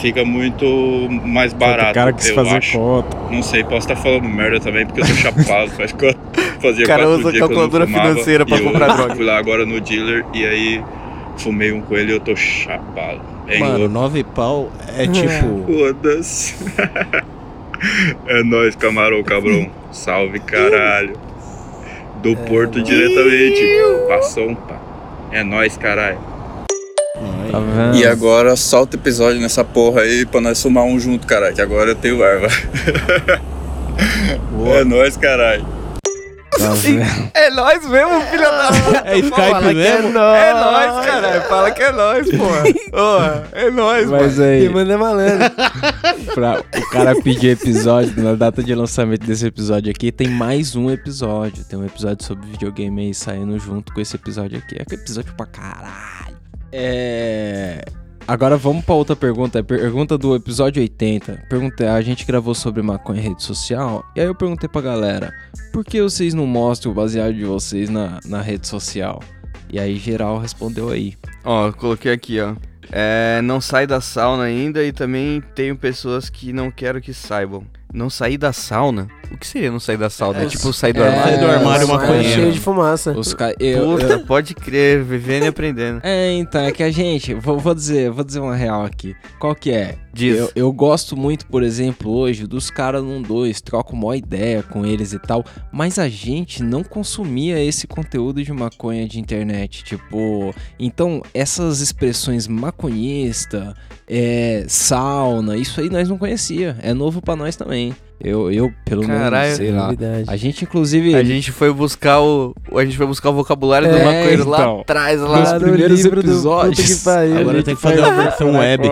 fica muito mais barato. cara quis eu fazer acho. conta. Não sei, posso estar falando merda também, porque eu sou chapado, faz conta. Fazia Cara, quatro usa que calculadora fumava, financeira pra comprar droga. Fui lá agora no dealer e aí fumei um com ele e eu tô chapado. Hein, Mano, louco? nove pau é tipo. Foda-se. É nóis, camarão cabrão. Salve, caralho. Do Porto diretamente. Passou um pá. É nóis, caralho. Tá vendo? E agora solta o episódio nessa porra aí pra nós fumar um junto, caralho. Que agora eu tenho erva. É nóis, caralho. Tá? É nós mesmo, filho da puta. É Skype Fala que mesmo? É nóis, é nóis caralho. Fala que é nóis, porra. Porra, é nóis, Mas mano. aí, Quem manda é malandro. pra o cara pedir episódio, na data de lançamento desse episódio aqui, tem mais um episódio. Tem um episódio sobre videogame aí saindo junto com esse episódio aqui. É que episódio pra caralho. É. Agora vamos pra outra pergunta. É pergunta do episódio 80. Pergunta, a gente gravou sobre maconha em rede social. E aí eu perguntei pra galera: por que vocês não mostram o baseado de vocês na, na rede social? E aí geral respondeu aí. Ó, coloquei aqui, ó. É, não sai da sauna ainda e também tenho pessoas que não quero que saibam. Não sair da sauna? O que seria não sair da sauna? É, tipo sair do é, armário? sair do armário, Mas maconheiro. cheio de fumaça. Os ca... eu, Puta, eu- pode crer, vivendo e aprendendo. É, então, é que a gente, vou, vou dizer, vou dizer uma real aqui. Qual que é? Diz. Eu, eu gosto muito, por exemplo, hoje, dos caras num dois, troco uma ideia com eles e tal, mas a gente não consumia esse conteúdo de maconha de internet, tipo, então essas expressões maconhista, é, sauna, isso aí nós não conhecia, é novo pra nós também. Eu, eu pelo Caralho, menos, sei lá. novidade. A gente, inclusive... A gente foi buscar o. A gente foi buscar o vocabulário do É, maconheiro lá então. atrás, Nos lá. Lá no primeiros livro do episódios. puta que pariu. Agora A gente tem que fazer faz- uma versão web.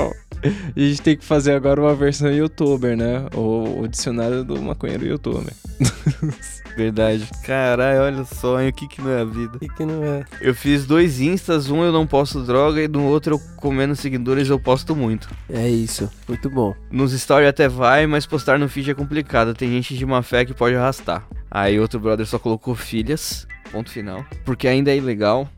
A gente tem que fazer agora uma versão youtuber, né? O, o dicionário do maconheiro youtuber. Verdade. Caralho, olha o sonho, o que que não é a vida. O que, que não é? Eu fiz dois instas, um eu não posto droga e no outro eu comendo seguidores eu posto muito. É isso. Muito bom. Nos stories até vai, mas postar no feed é complicado. Tem gente de má fé que pode arrastar. Aí outro brother só colocou filhas, ponto final. Porque ainda é ilegal.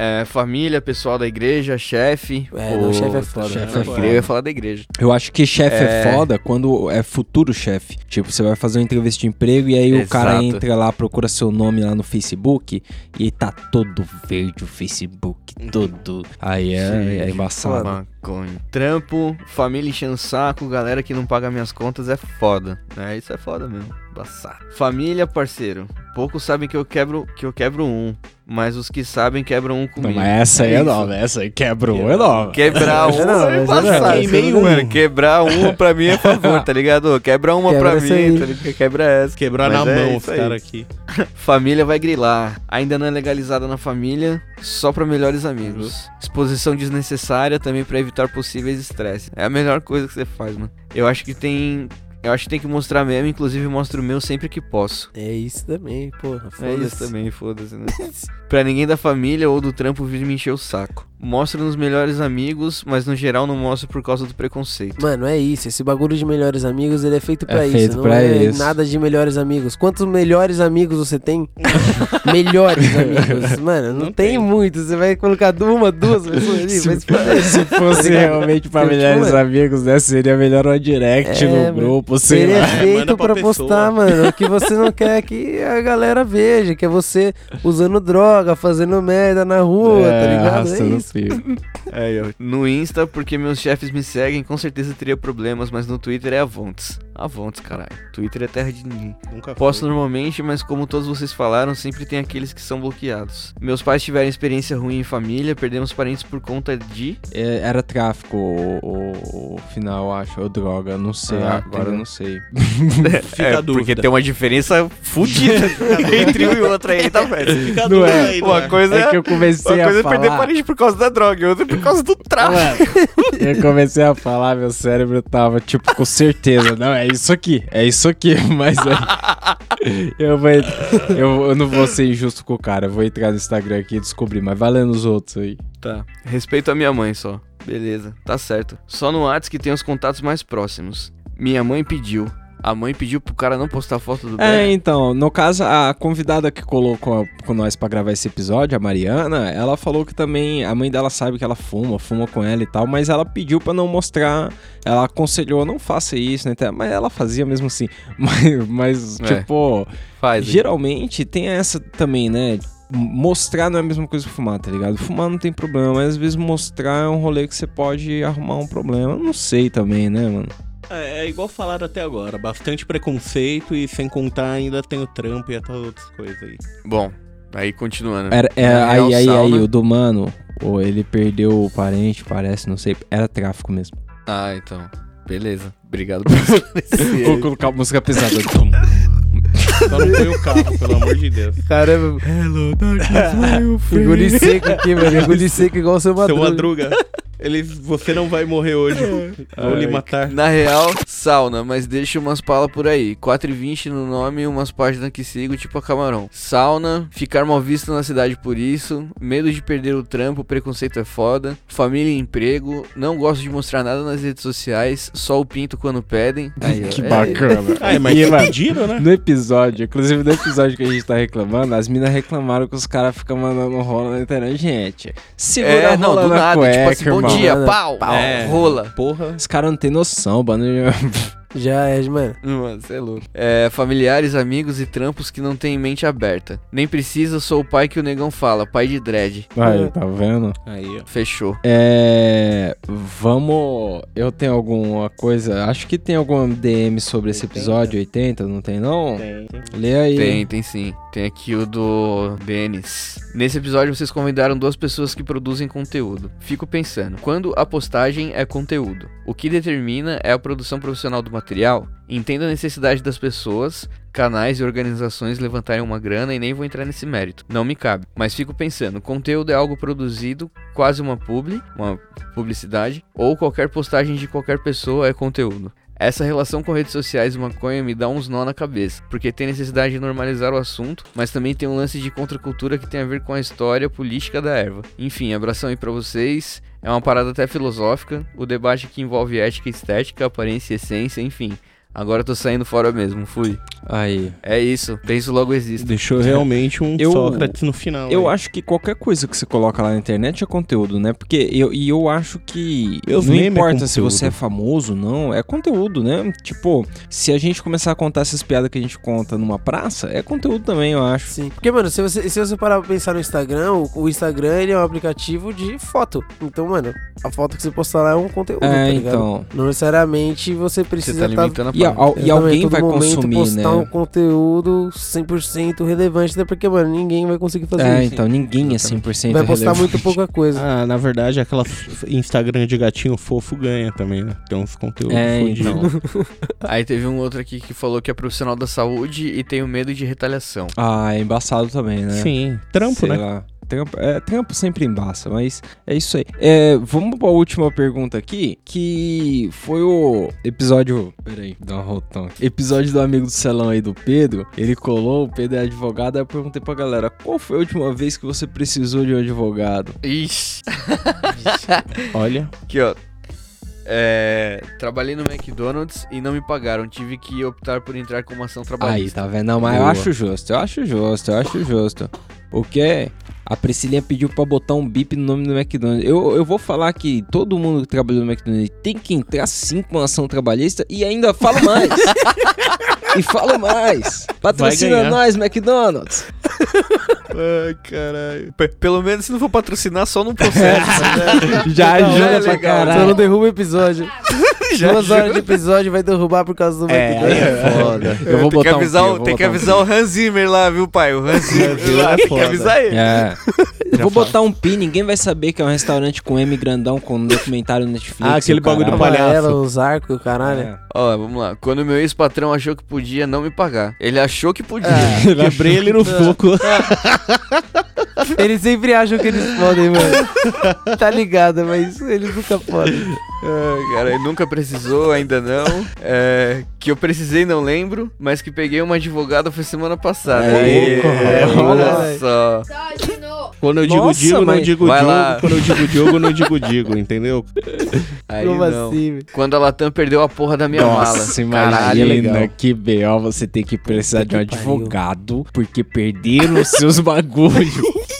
É, família, pessoal da igreja, chefe. É, não, chefe é foda. Chefe Chefe é foda. Eu ia falar da igreja. Eu acho que chefe é... É. foda quando é futuro chefe. Tipo, você vai fazer uma entrevista de emprego e aí o cara Exato. entra lá, procura seu nome lá no Facebook e tá todo verde o Facebook, todo. Aí é, é embaçado. Maconha. Trampo, família enchendo o saco, galera que não paga minhas contas é foda. É, isso é foda mesmo. Embaçado. Família, parceiro. Poucos sabem que eu quebro, que eu quebro um, mas os que sabem quebram um Não, comigo. mas essa aí é isso. nova, essa aí quebrou, é nova. Quebrar um Não, é mas é não, Queimei isso um, não- mano. Quebrar um pra mim é favor, tá ligado? Quebra uma Quebra pra mim, tá ligado? Quebra essa. Quebrar Mas na é mão os caras aqui. Família vai grilar. Ainda não é legalizada na família, só pra melhores amigos. Exposição desnecessária também pra evitar possíveis estresses. É a melhor coisa que você faz, mano. Eu acho que tem. Eu acho que tem que mostrar mesmo, inclusive mostro o meu sempre que posso. É isso também, porra. É isso também, foda-se, né? pra ninguém da família ou do trampo vir me encher o saco. Mostro nos melhores amigos, mas no geral não mostro por causa do preconceito. Mano, é isso. Esse bagulho de melhores amigos, ele é feito pra isso. feito não pra é isso. nada de melhores amigos. Quantos melhores amigos você tem? melhores amigos. Mano, não, tem, muito. Você vai colocar uma, duas pessoas ali. Se, vai se fosse Tá realmente pra Tipo, melhores mano, amigos, né? Seria melhor uma direct É, no grupo, sei Seria lá. feito Manda pra pra postar, mano, o que você não quer que a galera veja, que é você usando droga, fazendo merda na rua, tá ligado? É isso. Fio. Aí, ó. No Insta, porque meus chefes me seguem, com certeza teria problemas, mas no Twitter é Avontes. Avontes, caralho. Twitter é terra de ninguém. Nunca Posto foi. normalmente, mas como todos vocês falaram, sempre tem aqueles que são bloqueados. Meus pais tiveram experiência ruim em família, perdemos parentes por conta de. É, Era tráfico o, o- o final, eu acho, ou droga, não sei, Ah, agora eu entendeu. não sei. Fica é, a dúvida. porque tem uma diferença fodida entre um e outro aí, tá velho? Fica a Não dúvida é. aí, Uma é? coisa É que eu comecei uma a coisa é perder parente por causa da droga, e outra por causa do tráfico. Eu comecei a falar, meu cérebro tava, tipo, com certeza. Não, é isso aqui, é isso aqui. Mas aí. Eu, vou, eu, eu não vou ser injusto com o cara. Eu vou entrar no Instagram aqui e descobrir, mas valendo os outros aí. Tá. Respeito a minha mãe só. Beleza, tá certo. Só no Whats que tem os contatos mais próximos. Minha mãe pediu. A mãe pediu pro cara não postar foto do É, então, no caso, a convidada que colocou com nós pra gravar esse episódio, a Mariana, ela falou que também a mãe dela sabe que ela fuma, fuma com ela e tal, mas ela pediu pra não mostrar, ela aconselhou, não faça isso, né? Mas ela fazia mesmo assim. Mas, mas É, tipo, faz, hein? geralmente tem essa também, né? Mostrar não é a mesma coisa que fumar, tá ligado? Fumar não tem problema, mas às vezes mostrar é um rolê que você pode arrumar um problema. Eu não sei também, né, mano? É, é igual falaram até agora, bastante preconceito e sem contar ainda tem o trampo e até outras coisas aí. Bom, aí continuando. Era, é, aí, aí, sauna- aí, o do mano, ou ele perdeu o parente, parece, não sei. Era tráfico mesmo. Ah, então. Beleza. Obrigado por esclarecer. Vou colocar música pesada. Só não põe o carro, pelo amor de Deus. Caramba. Hello, darkness, Engoli seco aqui, velho. Engoli seco igual o seu Seu madruga. Ele, você não vai morrer hoje. Vou lhe matar. Na real, sauna, mas deixa umas palas por aí. 4,20 no nome e umas páginas que sigo, tipo a camarão. Sauna, ficar mal visto na cidade por isso, medo de perder o trampo, preconceito é foda, família e emprego, não gosto de mostrar nada nas redes sociais, só o pinto quando pedem. Aí, ó, que é- bacana. Mas E, que mano, pediram, né? No episódio, inclusive no episódio que a gente tá reclamando, as minas reclamaram que os caras ficam mandando rola na internet. Gente, segura É, a não, rola do na nada, cueca, tipo assim, bom. Dia, pau, pau, É. rola. Porra. Os caras não tem noção, mano. Já é, mano. Mano, você é louco. É, familiares, amigos e trampos que não têm mente aberta. Nem precisa, sou o pai que o negão fala, pai de dread. Aí, tá vendo? Aí, ó. Fechou. É. Vamos. Eu tenho alguma coisa. Acho que tem alguma DM sobre esse episódio 80, não tem não? Tem, tem. Lê aí. Tem, tem sim. Tem aqui o do Denis. Nesse episódio vocês convidaram duas pessoas que produzem conteúdo. Fico pensando, quando a postagem é conteúdo, o que determina é a produção profissional do material? Entendo a necessidade das pessoas, canais e organizações levantarem uma grana e nem vou entrar nesse mérito. Não me cabe. Mas fico pensando, conteúdo é algo produzido, quase uma publi, uma publicidade, ou qualquer postagem de qualquer pessoa é conteúdo. Essa relação com redes sociais e maconha me dá uns nó na cabeça, porque tem necessidade de normalizar o assunto, mas também tem um lance de contracultura que tem a ver com a história política da erva. Enfim, abração aí pra vocês. É uma parada até filosófica, o debate que envolve ética estética, aparência e essência, enfim. Agora eu tô saindo fora mesmo, fui. Aí. É isso, penso logo existo. Deixou realmente um Eu- Sócrates no final. Eu aí. acho que qualquer coisa que você coloca lá na internet é conteúdo, né? Porque eu, e eu acho que Meus não é importa se conteúdo. você é famoso, não, é conteúdo, né? Tipo, se a gente começar a contar essas piadas que a gente conta numa praça, é conteúdo também, eu acho. Sim. Porque, mano, se você, se você parar pra pensar no Instagram, o, o Instagram ele é um aplicativo de foto. Então, mano, a foto que você postar lá é um conteúdo, É, tá ligado? então. Não necessariamente você precisa tá limitando a E, al- e alguém vai momento consumir, postar né? um conteúdo 100% relevante, né? Porque, mano, ninguém vai conseguir fazer É, isso. então ninguém é 100% Vai postar relevante. muito pouca coisa. Ah, na verdade, aquela Instagram de gatinho fofo ganha também, né? Tem uns conteúdos É, fodidos. então. Aí teve um outro aqui que falou que é profissional da saúde e tem o medo de retaliação. Ah, é embaçado também, né? Sim, trampo, Sei né? lá. Trampo, é, trampo sempre embaça, mas é isso aí. É, vamos pra última pergunta aqui, que foi o episódio... Peraí, dá um rotão. aqui. Episódio do amigo do Celão aí do Pedro. Ele colou, o Pedro é advogado, aí eu perguntei pra galera, qual foi a última vez que você precisou de um advogado? Ixi. Olha. Aqui, ó. É, trabalhei no McDonald's e não me pagaram. Tive que optar por entrar com uma ação Aí, trabalhista. tá vendo? Não, mas eu Boa. acho justo, eu acho justo, eu acho justo. Porque a Priscilinha pediu pra botar um bip no nome do McDonald's. Eu, eu vou falar que todo mundo que trabalhou no McDonald's tem que entrar sim com ação trabalhista e ainda falo mais. e falo mais. Patrocina nós, McDonald's. Ai, caralho. P- pelo menos se não for patrocinar, só no processo. né? Já Não, ajuda é pra caralho. Só não derruba o episódio. Já Duas horas de episódio vai derrubar por causa do É, McDonald's. é foda. Eu vou tem que botar um avisar, eu o, vou tem que botar um avisar o Hans Zimmer lá, viu, pai? O Hans Zimmer lá, é tem que avisar ele. É. Eu vou botar um pi, ninguém vai saber que é um restaurante com M grandão com um documentário no Netflix. Ah, aquele bagulho do palhaço. Amarela, os arcos, o caralho. É. Ó, vamos lá. Quando meu ex-patrão achou que podia não me pagar. Ele achou que podia. Quebrei ele no foco. Eles sempre acham que eles podem, mano. Tá ligado, mas eles nunca podem. Ai, cara, ele nunca precisou, ainda não. É, que eu precisei, não lembro, mas que peguei uma advogada foi semana passada. É, Aê, olha Olha. só. Quando eu digo Nossa, digo, não mas- digo Vai Diogo. lá. Quando eu digo Diogo, não digo digo, entendeu? Aí Como não. assim, velho? Quando a Latam perdeu a porra da minha mala. Nossa, Caralho, é imagina legal. que B.O. você tem que precisar de um advogado porque perderam os seus bagulhos.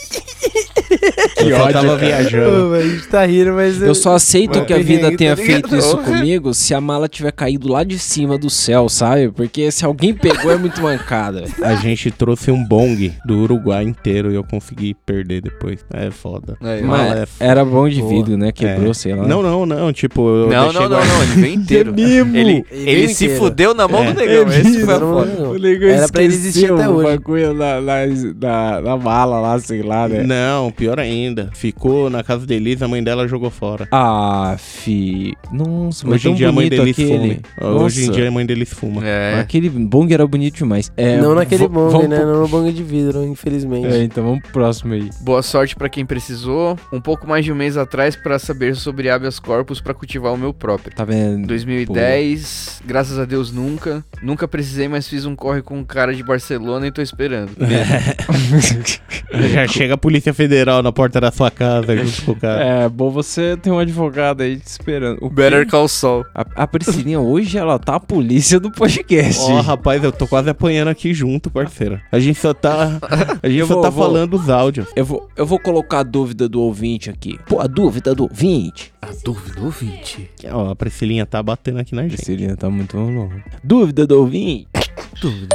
que Eu só ódio, tava cara. viajando. A gente tá rindo, mas... Eu só aceito que a vida tenha tá feito isso comigo se a mala tiver caído lá de cima do céu, sabe? Porque se alguém pegou é muito mancada. A gente trouxe um bong do Uruguai inteiro e eu consegui perder depois. É foda. Mas Mala é foda. era bom de vidro, né? Quebrou, É. sei lá. Não, não, não. Tipo, eu Não, não, não, guardado. não, ele veio inteiro. mesmo? Ele, Ele ele veio se fudeu na mão É. do negão. Esse foi a foda. não. O negão Era pra ele existir até o hoje. bagulho na, na, na, na mala lá, sei lá, né? Não, pior ainda. Ficou na casa da Elisa, a mãe dela jogou fora. Ah, fi. Nossa, mas Hoje em dia a mãe deles aquele. fuma. Hoje em dia a mãe deles fuma. É. Aquele bong era bonito demais. É, Não naquele bong, né? pro- Não no bong de vidro, infelizmente. É, então vamos pro próximo aí. Boa sorte pra quem precisou. Um pouco mais de um mês atrás pra saber sobre habeas corpus pra cultivar o meu próprio. Tá vendo? 2010, graças a Deus nunca. Nunca precisei, mas fiz um corre com um cara de Barcelona e tô esperando. Já chega a Polícia Federal na porta da sua casa junto com o cara. É, bom você tem um advogado aí te esperando. O Better quê? Call Saul. A, a Priscilinha hoje, ela tá a polícia do podcast. Ó, rapaz, eu tô quase apanhando aqui junto, parceiro. A gente só tá. A gente Eu só vou- tá vou- falando os áudios. Eu vou, eu vou colocar a dúvida do ouvinte aqui. Pô, a dúvida do ouvinte. A dúvida ouvinte. Ó, a Priscilinha tá batendo aqui na gente. Priscilinha tá muito louco. Dúvida do ouvinte.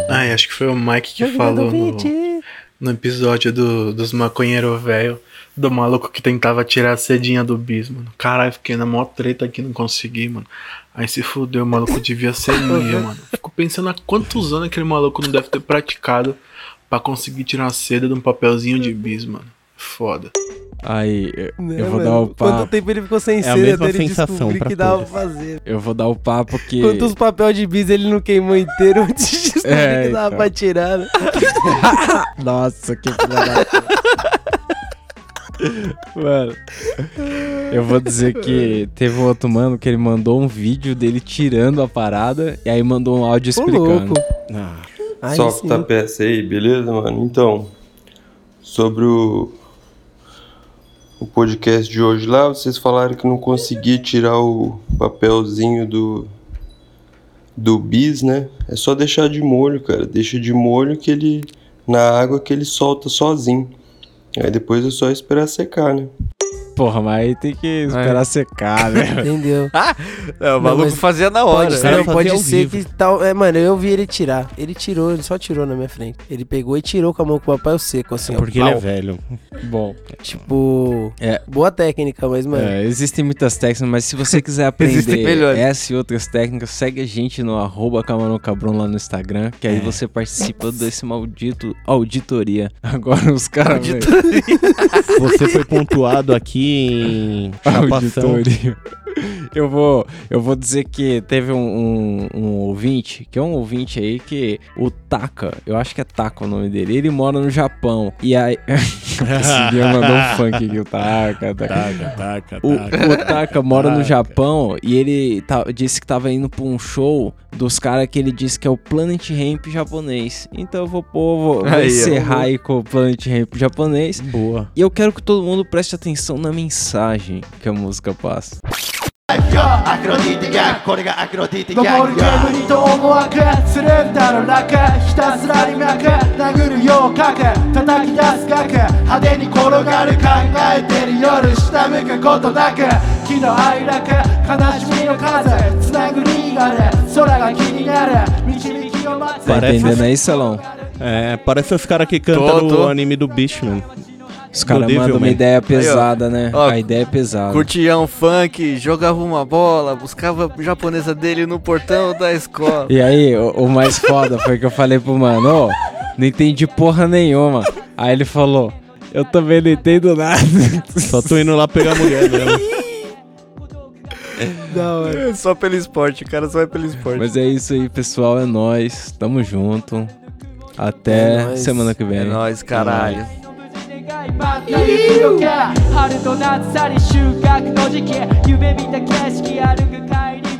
Ai, acho que foi o Mike que falou no, no episódio do, dos maconheiros velho, do maluco que tentava tirar a cedinha do bis, mano. Caralho, fiquei na maior treta aqui, não consegui, mano. Aí se fudeu, o maluco devia ser minha, mano. Fico pensando há quantos anos aquele maluco não deve ter praticado pra conseguir tirar a seda de um papelzinho de bis, mano. Foda. Aí, eu, Né, eu vou mano? dar o Quanto papo. tempo ele ficou sem É a ser mesma ele sensação descobrir pra que dava pra fazer. Eu vou dar o papo que. Quantos papéis de bis ele não queimou inteiro antes de descobrir É, que dava então. pra tirar, né? Nossa, que filha da Mano, eu vou dizer que teve um outro mano que ele mandou um vídeo dele tirando a parada e aí mandou um áudio Ô, explicando. louco. Ah, Aí Solta sim. a peça aí, beleza, mano? Então, sobre o, o podcast de hoje lá, vocês falaram que não consegui tirar o papelzinho do, do bis, né? É só deixar de molho, cara. Deixa de molho que ele. na água que ele solta sozinho. Aí depois é só esperar secar, né? Porra, mas aí tem que esperar secar, né? Entendeu? É, o Não, maluco mas fazia na hora. Pode, cara não, pode ser vivo. que tal. É, mano, eu vi ele tirar. Ele tirou, ele só tirou na minha frente. Ele pegou e tirou com a mão com o papel seco, assim, ó. porque ele é velho. Bom, Tipo. É. Boa técnica, mas, mano. é, existem muitas técnicas, mas se você quiser aprender essa e outras técnicas, segue a gente no arroba Camarão Cabrão lá no Instagram, que aí É. você participa desse maldito auditoria. Agora os caras... Você foi pontuado aqui em Chapação. Auditoria. Eu vou, eu vou dizer que teve um, um, um ouvinte, que é um ouvinte aí que o Taka, eu acho que é Taka o nome dele, ele mora no Japão. E aí. Esse dia mandou um funk aqui, o Taka, Taka. Taca, taca, O, o Taka mora no Taka. Japão e ele tá- disse que tava indo pra um show dos caras que ele disse que é o Planet Ramp japonês. Então eu vou pôr, vou, vou Aí, encerrar aí com o Planet Ramp japonês. Boa. E eu quero que todo mundo preste atenção na mensagem que a música passa. Tá entendendo aí, Salão? É, parece os caras que cantam Todo. no anime do Beastman. Os caras mandam uma ideia pesada, né? Ó, a ideia é pesada. Curtia um funk, jogava uma bola, buscava a japonesa dele no portão da escola. E aí, o, o mais foda foi que eu falei pro mano, ô, não entendi porra nenhuma. Aí ele falou, eu também não entendo nada. Só tô indo lá pegar a mulher mesmo. Só pelo esporte, o cara só vai pelo esporte. Mas é isso aí, pessoal, é nóis. Tamo junto. Até É nóis. semana que vem. É nóis, caralho. いいのか春と夏さり収穫の時期夢見た景色歩く帰り